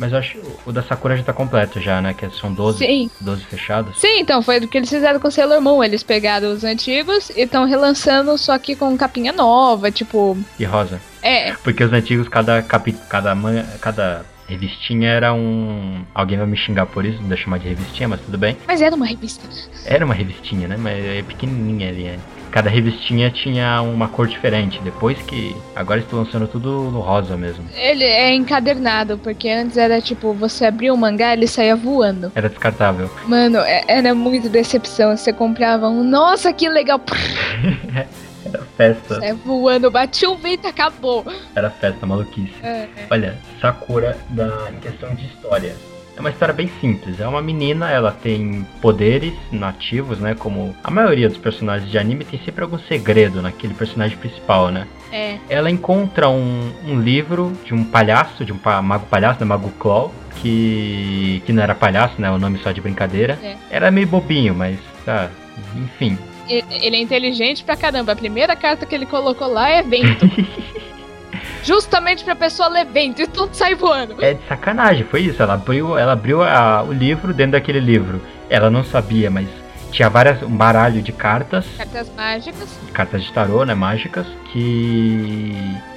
Speaker 2: Mas eu acho que o da Sakura já tá completo já, né? Que são 12,
Speaker 3: Sim.
Speaker 2: 12 fechados.
Speaker 3: Sim, então, foi o que eles fizeram com Sailor Moon. Eles pegaram os antigos e estão relançando, só que com capinha nova, tipo.
Speaker 2: E rosa.
Speaker 3: É,
Speaker 2: Porque os antigos, cada capi, cada, man- cada revistinha era um. Alguém vai me xingar por isso, não chamar de revistinha, mas tudo bem.
Speaker 3: mas era uma revista.
Speaker 2: Era uma revistinha, né? Mas é pequenininha ali. né? Cada revistinha tinha uma cor diferente. Depois que. Agora estou lançando tudo no rosa mesmo.
Speaker 3: Ele é encadernado, porque antes era tipo, você abria o mangá ele saía voando.
Speaker 2: Era descartável.
Speaker 3: Mano, é- era muito decepção. Você comprava um, nossa, que legal.
Speaker 2: Era festa.
Speaker 3: Saia voando, batia um vento acabou.
Speaker 2: Era festa, maluquice.
Speaker 3: É, é.
Speaker 2: Olha, Sakura, da, em questão de história. É uma história bem simples. É uma menina, ela tem poderes nativos, né? Como a maioria dos personagens de anime tem sempre algum segredo naquele personagem principal, né?
Speaker 3: É,
Speaker 2: Ela encontra um, um livro de um palhaço, de um pa- mago palhaço, né? Mago Claw, que, que não era palhaço, né? O nome só de brincadeira.
Speaker 3: É.
Speaker 2: Era meio bobinho, mas tá. Enfim.
Speaker 3: Ele é inteligente pra caramba. A primeira carta que ele colocou lá é vento. Justamente pra pessoa ler vento e tudo sai voando.
Speaker 2: É de sacanagem, foi isso. Ela abriu, ela abriu a- o livro dentro daquele livro. Ela não sabia, mas tinha várias, um baralho de cartas,
Speaker 3: Cartas mágicas.
Speaker 2: cartas de tarô, né, mágicas, que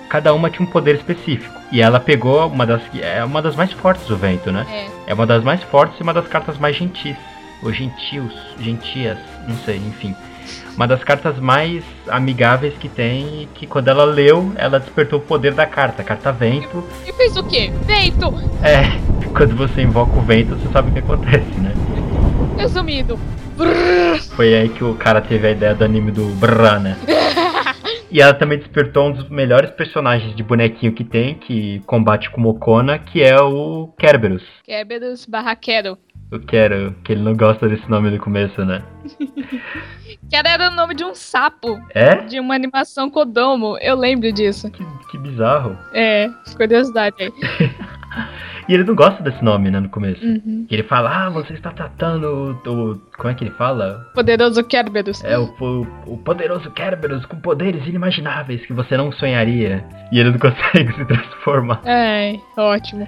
Speaker 2: cada uma tinha um poder específico. E ela pegou uma das é uma das mais fortes do vento, né?
Speaker 3: É.
Speaker 2: É uma das mais fortes e uma das cartas mais gentis. Ou gentios, gentias, não sei, enfim. Uma das cartas mais amigáveis que tem, e que quando ela leu, ela despertou o poder da carta, a carta vento.
Speaker 3: E fez o quê? Vento!
Speaker 2: É, quando você invoca o vento, você sabe o que acontece, né?
Speaker 3: Resumido.
Speaker 2: Foi aí que o cara teve a ideia do anime do Brrr, né? E ela também despertou um dos melhores personagens de bonequinho que tem, que combate com Mokona, que é o Kerberos.
Speaker 3: Kerberos Barraquero.
Speaker 2: O Kero, que ele não gosta desse nome no começo, né?
Speaker 3: Que era o nome de um sapo.
Speaker 2: É?
Speaker 3: De uma animação Kodomo. Eu lembro disso.
Speaker 2: Que, que bizarro.
Speaker 3: É, curiosidade aí.
Speaker 2: E ele não gosta desse nome, né, no começo.
Speaker 3: Uhum.
Speaker 2: Que ele fala, ah, você está tratando o, Como é que ele fala?
Speaker 3: Poderoso Kerberos.
Speaker 2: É o, o, o poderoso Kerberos com poderes inimagináveis que você não sonharia. E ele não consegue se transformar.
Speaker 3: Ai, ótimo.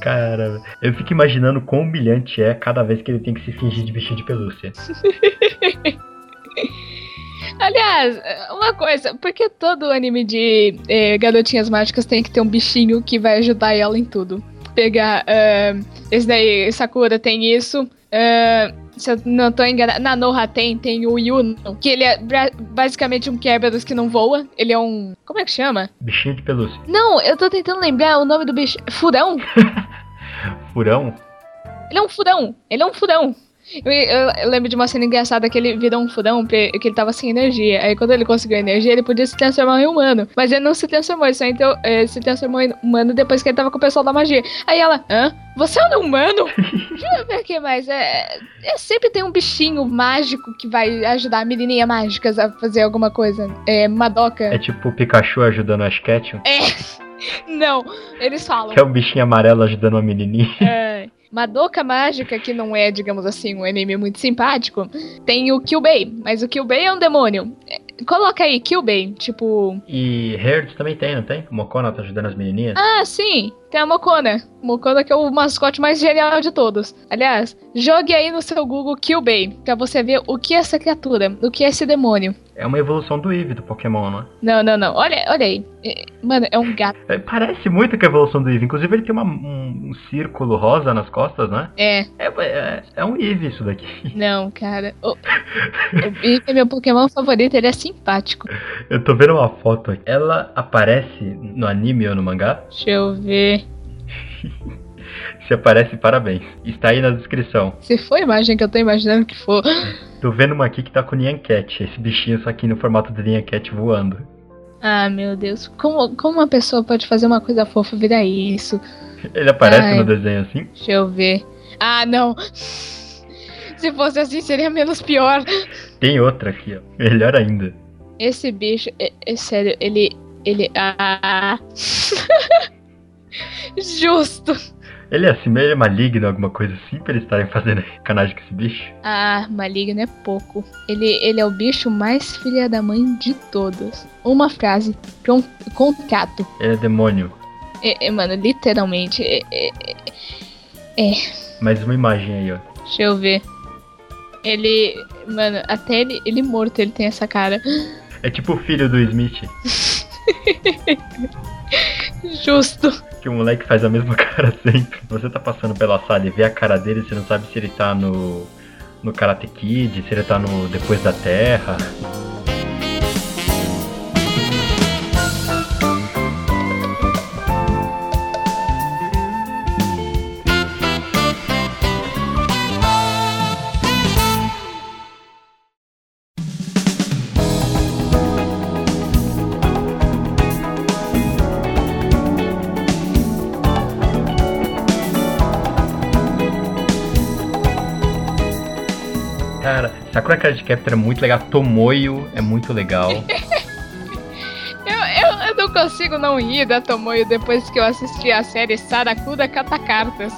Speaker 2: Cara, eu fico imaginando quão humilhante é cada vez que ele tem que se fingir de bichinho de pelúcia.
Speaker 3: Aliás, uma coisa, por que todo anime de eh, garotinhas mágicas tem que ter um bichinho que vai ajudar ela em tudo? Pegar. ah, esse daí, Sakura tem isso. ah, se eu não tô enganada, na Noha tem, tem o Yuno, que ele é basicamente um Kerberos que não voa. Ele é um. Como é que chama?
Speaker 2: Bichinho de pelúcia.
Speaker 3: Não, eu tô tentando lembrar o nome do bicho. Furão?
Speaker 2: Furão?
Speaker 3: Ele é um furão. Ele é um furão. Eu, eu- eu lembro de uma cena engraçada que ele virou um furão porque que ele tava sem energia. Aí quando ele conseguiu energia, ele podia se transformar em humano. Mas ele não se transformou, ele só entrou, eh, se transformou em humano depois que ele tava com o pessoal da magia. Aí ela, hã? Você é um humano? Deixa eu ver que mais. É, é, sempre tem um bichinho mágico que vai ajudar menininha mágicas a fazer alguma coisa. É, Madoka.
Speaker 2: É tipo o Pikachu ajudando a Ash Ketchum,
Speaker 3: É. Não, eles falam.
Speaker 2: que é um bichinho amarelo ajudando uma menininha.
Speaker 3: É. Madoka Mágica, que não é, digamos assim, um anime muito simpático, tem o Kyubei, mas o Kyubei é um demônio. Coloca aí, Kyubei, tipo...
Speaker 2: E Hertz também tem, não tem? O Mokona tá ajudando as menininhas.
Speaker 3: Ah, sim, tem a Mokona. Mokona que é o mascote mais genial de todos. Aliás, jogue aí no seu Google Kyubei, pra você ver o que é essa criatura, o que é esse demônio.
Speaker 2: É uma evolução do Eevee do Pokémon, não é?
Speaker 3: Não, não, não, olha, olha aí. É, Mano, é um gato.
Speaker 2: É, Parece muito com a evolução do Eevee. Inclusive ele tem uma- um, um círculo rosa nas costas, né?
Speaker 3: É,
Speaker 2: É, é, é um Eevee isso daqui.
Speaker 3: não, cara. O, o Eevee é meu Pokémon favorito, ele é simpático.
Speaker 2: Eu tô vendo uma foto aqui. Ela aparece no anime ou no mangá?
Speaker 3: Deixa eu ver.
Speaker 2: Se aparece, parabéns. Está aí na descrição.
Speaker 3: Se for a imagem que eu tô imaginando que for.
Speaker 2: Tô vendo uma aqui que tá com o Nyan Cat. Esse bichinho só aqui no formato do Nyan Cat voando.
Speaker 3: Ah, meu Deus. Como, como uma pessoa pode fazer uma coisa fofa virar isso?
Speaker 2: Ele aparece
Speaker 3: Ai.
Speaker 2: no desenho assim?
Speaker 3: Deixa eu ver. Ah, não. Se fosse assim, seria menos pior.
Speaker 2: Tem outra aqui, ó. Melhor ainda.
Speaker 3: esse bicho, é, é sério, ele. Ele. Ah. Justo.
Speaker 2: Ele é assim, ele é maligno, alguma coisa assim, pra eles estarem fazendo canagem com esse bicho?
Speaker 3: Ah, maligno é pouco. Ele, ele é o bicho mais filha da mãe de todos. Uma frase, con- contrato.
Speaker 2: Ele é demônio.
Speaker 3: É, é, mano, literalmente. É, é,
Speaker 2: Mais uma imagem aí, ó.
Speaker 3: deixa eu ver. Ele. Mano, até ele, ele morto ele tem essa cara.
Speaker 2: É tipo o filho do Smith,
Speaker 3: Justo.
Speaker 2: Que o moleque faz a mesma cara sempre. Você tá passando pela sala e vê a cara dele, você não sabe se ele tá no. no Karate Kid, se ele tá no Depois da Terra. Sakura Card Captor é muito legal, Tomoyo é muito legal.
Speaker 3: Eu, eu, eu não consigo não rir da Tomoyo depois que eu assisti a série Sarakuda Catacartas.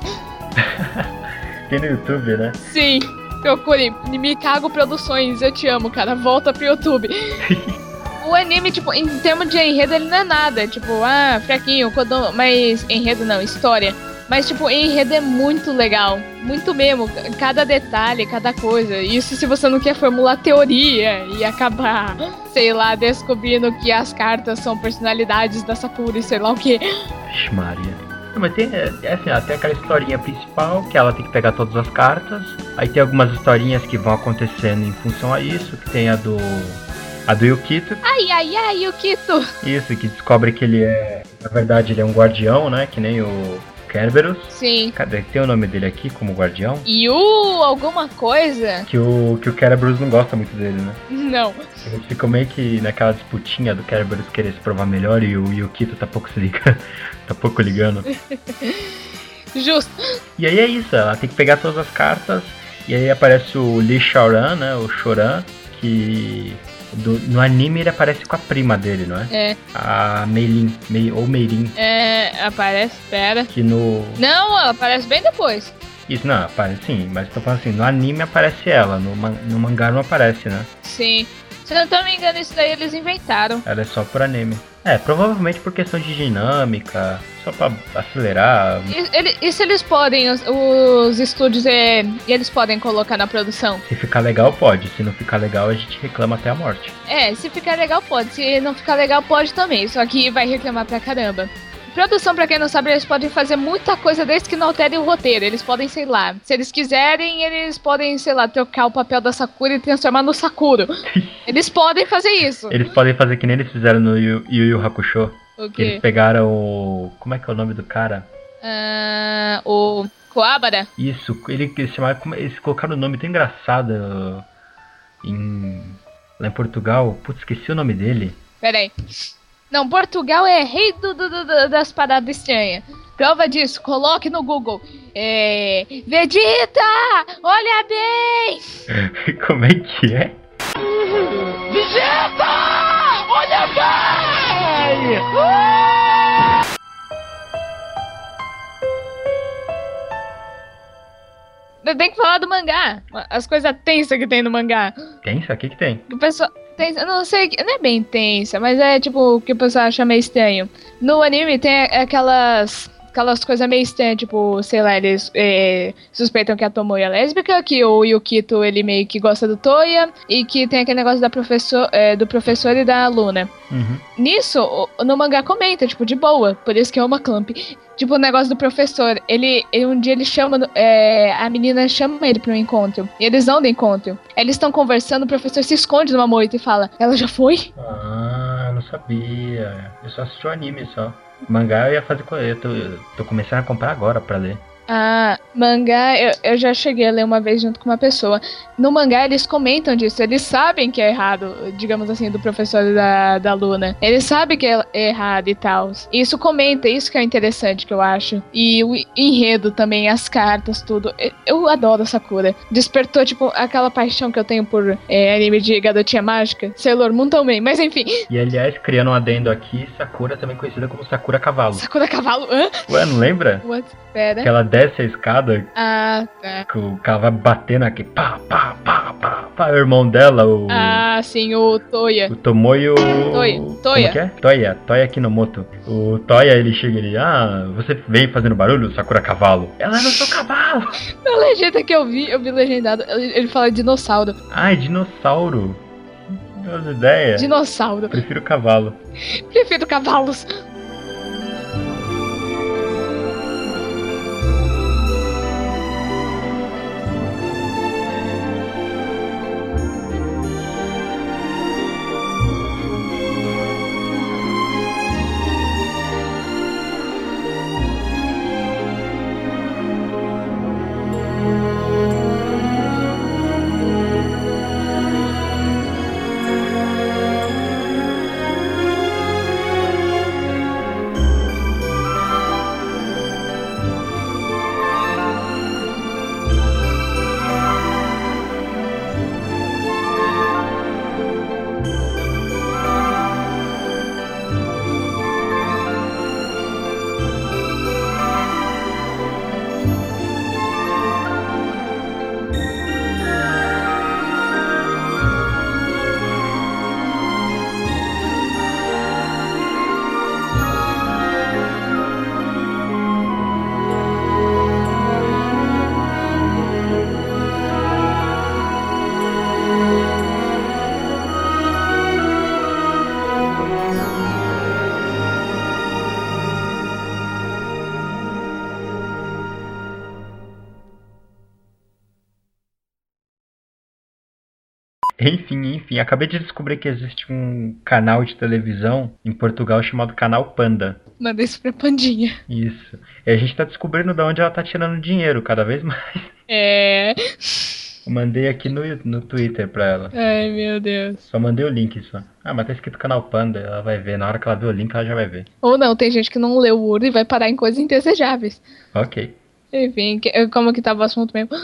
Speaker 2: Tem no YouTube, né?
Speaker 3: Sim, procure Mikago Produções, eu te amo, cara. Volta pro YouTube. O anime, tipo, em termos de enredo, ele não é nada. Tipo, ah, fraquinho, mas enredo não, história. Mas, tipo, enredo é muito legal. Muito mesmo. Cada detalhe, cada coisa. Isso se você não quer formular teoria e acabar, sei lá, descobrindo que as cartas são personalidades da Sakura e sei lá o que.
Speaker 2: Vixe Maria. Mas tem, é, é assim, ó, tem aquela historinha principal, que ela tem que pegar todas as cartas. Aí tem algumas historinhas que vão acontecendo em função a isso, que tem a do. A do Yukito,
Speaker 3: Ai, ai, ai, Yukito!
Speaker 2: isso, que descobre que ele é. Na verdade, ele é um guardião, né? Que nem o Kerberos.
Speaker 3: Sim.
Speaker 2: Cadê? Tem o nome dele aqui como guardião?
Speaker 3: Yu, alguma coisa?
Speaker 2: Que o, que o Kerberos não gosta muito dele, né?
Speaker 3: Não.
Speaker 2: Eles ficam meio que naquela disputinha do Kerberos querer se provar melhor e o Yukito tá pouco se ligando. tá pouco ligando.
Speaker 3: Justo.
Speaker 2: E aí é isso, ela tem que pegar todas as cartas. E aí aparece o Lee Shaoran, né? O Shoran, que do- no anime ele aparece com a prima dele, não é?
Speaker 3: É,
Speaker 2: A Meilin, Mei, ou Meirin,
Speaker 3: é, aparece, pera.
Speaker 2: que no.
Speaker 3: Não, aparece bem depois.
Speaker 2: Isso, não, aparece sim, mas tô falando assim, no anime aparece ela, no, man- no mangá não aparece, né?
Speaker 3: Sim. Se eu não tô me engano, isso daí eles inventaram.
Speaker 2: Ela é só por anime. É, provavelmente por questão de dinâmica, só pra acelerar.
Speaker 3: E- ele- Isso eles podem, os, os estúdios, é, eles podem colocar na produção.
Speaker 2: Se ficar legal, pode. Se não ficar legal, a gente reclama até a morte.
Speaker 3: É, se ficar legal, pode. Se não ficar legal, pode também. Só que vai reclamar pra caramba. Produção, pra quem não sabe, eles podem fazer muita coisa desde que não alterem o roteiro. Eles podem, sei lá, se eles quiserem, eles podem, sei lá, trocar o papel da Sakura e transformar no Sakuro. eles podem fazer isso.
Speaker 2: Eles podem fazer que nem eles fizeram no Yu Yu, Yu Hakusho.
Speaker 3: O
Speaker 2: Que eles pegaram o. Como é que é o nome do cara?
Speaker 3: Ah, o Coabara?
Speaker 2: Isso, ele, eles, chamaram, eles colocaram um nome tão engraçado uh, em. Lá em Portugal. Putz, esqueci o nome dele.
Speaker 3: Pera aí. Não, Portugal é rei do, do- do- das paradas estranhas. Prova disso, coloque no Google. É. Vegeta! Olha bem!
Speaker 2: como é que é?
Speaker 3: Vegeta! Olha bem! Tem que falar do mangá. As coisas tensas que tem no mangá.
Speaker 2: Tem isso aqui que tem.
Speaker 3: O pessoal. Eu não sei, não é bem tensa, mas é tipo o que o pessoal acha meio estranho. No anime tem aquelas. Aquelas coisas meio estranhas, tipo, sei lá, eles é, suspeitam que a Tomoe é lésbica, que o Yukito ele meio que gosta do Toya, e que tem aquele negócio da professor, é, do professor e da aluna.
Speaker 2: Uhum.
Speaker 3: Nisso, no mangá comenta, tipo, de boa, por isso que é uma clamp. Tipo, o negócio do professor, ele, ele- um dia ele chama, é, a menina chama ele pra um encontro, e eles vão do encontro. Eles estão conversando, o professor se esconde numa moita e fala, ela já foi?
Speaker 2: Ah, eu não sabia. Eu só assisti o anime só. Mangá eu ia fazer. Eu tô, eu tô começando a comprar agora pra ler.
Speaker 3: Ah, mangá, eu, eu já cheguei a ler uma vez junto com uma pessoa. No mangá eles comentam disso, eles sabem que é errado, digamos assim, do professor e da, da Luna. Eles sabem que é errado e tal. Isso comenta, isso que é interessante que eu acho. E o enredo também, as cartas, tudo. Eu, adoro Sakura. Despertou, tipo, aquela paixão que eu tenho por é, anime de garotinha mágica. Sailor Moon também, mas enfim.
Speaker 2: E aliás, criando um adendo aqui, Sakura também conhecida como Sakura Cavalo.
Speaker 3: Sakura Cavalo, hã?
Speaker 2: Ué, não lembra?
Speaker 3: What? Pera.
Speaker 2: Que ela desce a escada,
Speaker 3: Ah, tá.
Speaker 2: que o cara vai batendo aqui, pá, pá, pá, pá, pá. O irmão dela, o,
Speaker 3: Ah, sim, o Toya.
Speaker 2: o Tomoyo...
Speaker 3: Toya, Toya.
Speaker 2: Como que é? Toya, Toya Kinomoto. O Toya, ele chega ali, ah, você vem fazendo barulho, Sakura Cavalo? Ela, não sou cavalo!
Speaker 3: Na legenda que eu vi, eu vi legendado, ele, fala dinossauro.
Speaker 2: Ai, dinossauro. Não ideia.
Speaker 3: Dinossauro.
Speaker 2: Prefiro cavalo.
Speaker 3: Prefiro cavalos.
Speaker 2: Enfim, acabei de descobrir que existe um canal de televisão em Portugal chamado Canal Panda.
Speaker 3: Manda isso pra Pandinha.
Speaker 2: Isso. E a gente tá descobrindo de onde ela tá tirando dinheiro cada vez mais.
Speaker 3: É.
Speaker 2: Eu mandei aqui no, no Twitter pra ela.
Speaker 3: Ai, meu Deus.
Speaker 2: Só mandei o link só. Ah, mas tá escrito Canal Panda, ela vai ver. Na hora que ela ver o link, ela já vai ver.
Speaker 3: Ou não, tem gente que não leu o Uro e vai parar em coisas indesejáveis.
Speaker 2: Ok.
Speaker 3: Enfim, que- como que tava o assunto mesmo?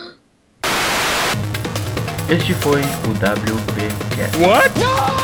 Speaker 2: Este foi o WBcast.
Speaker 1: What?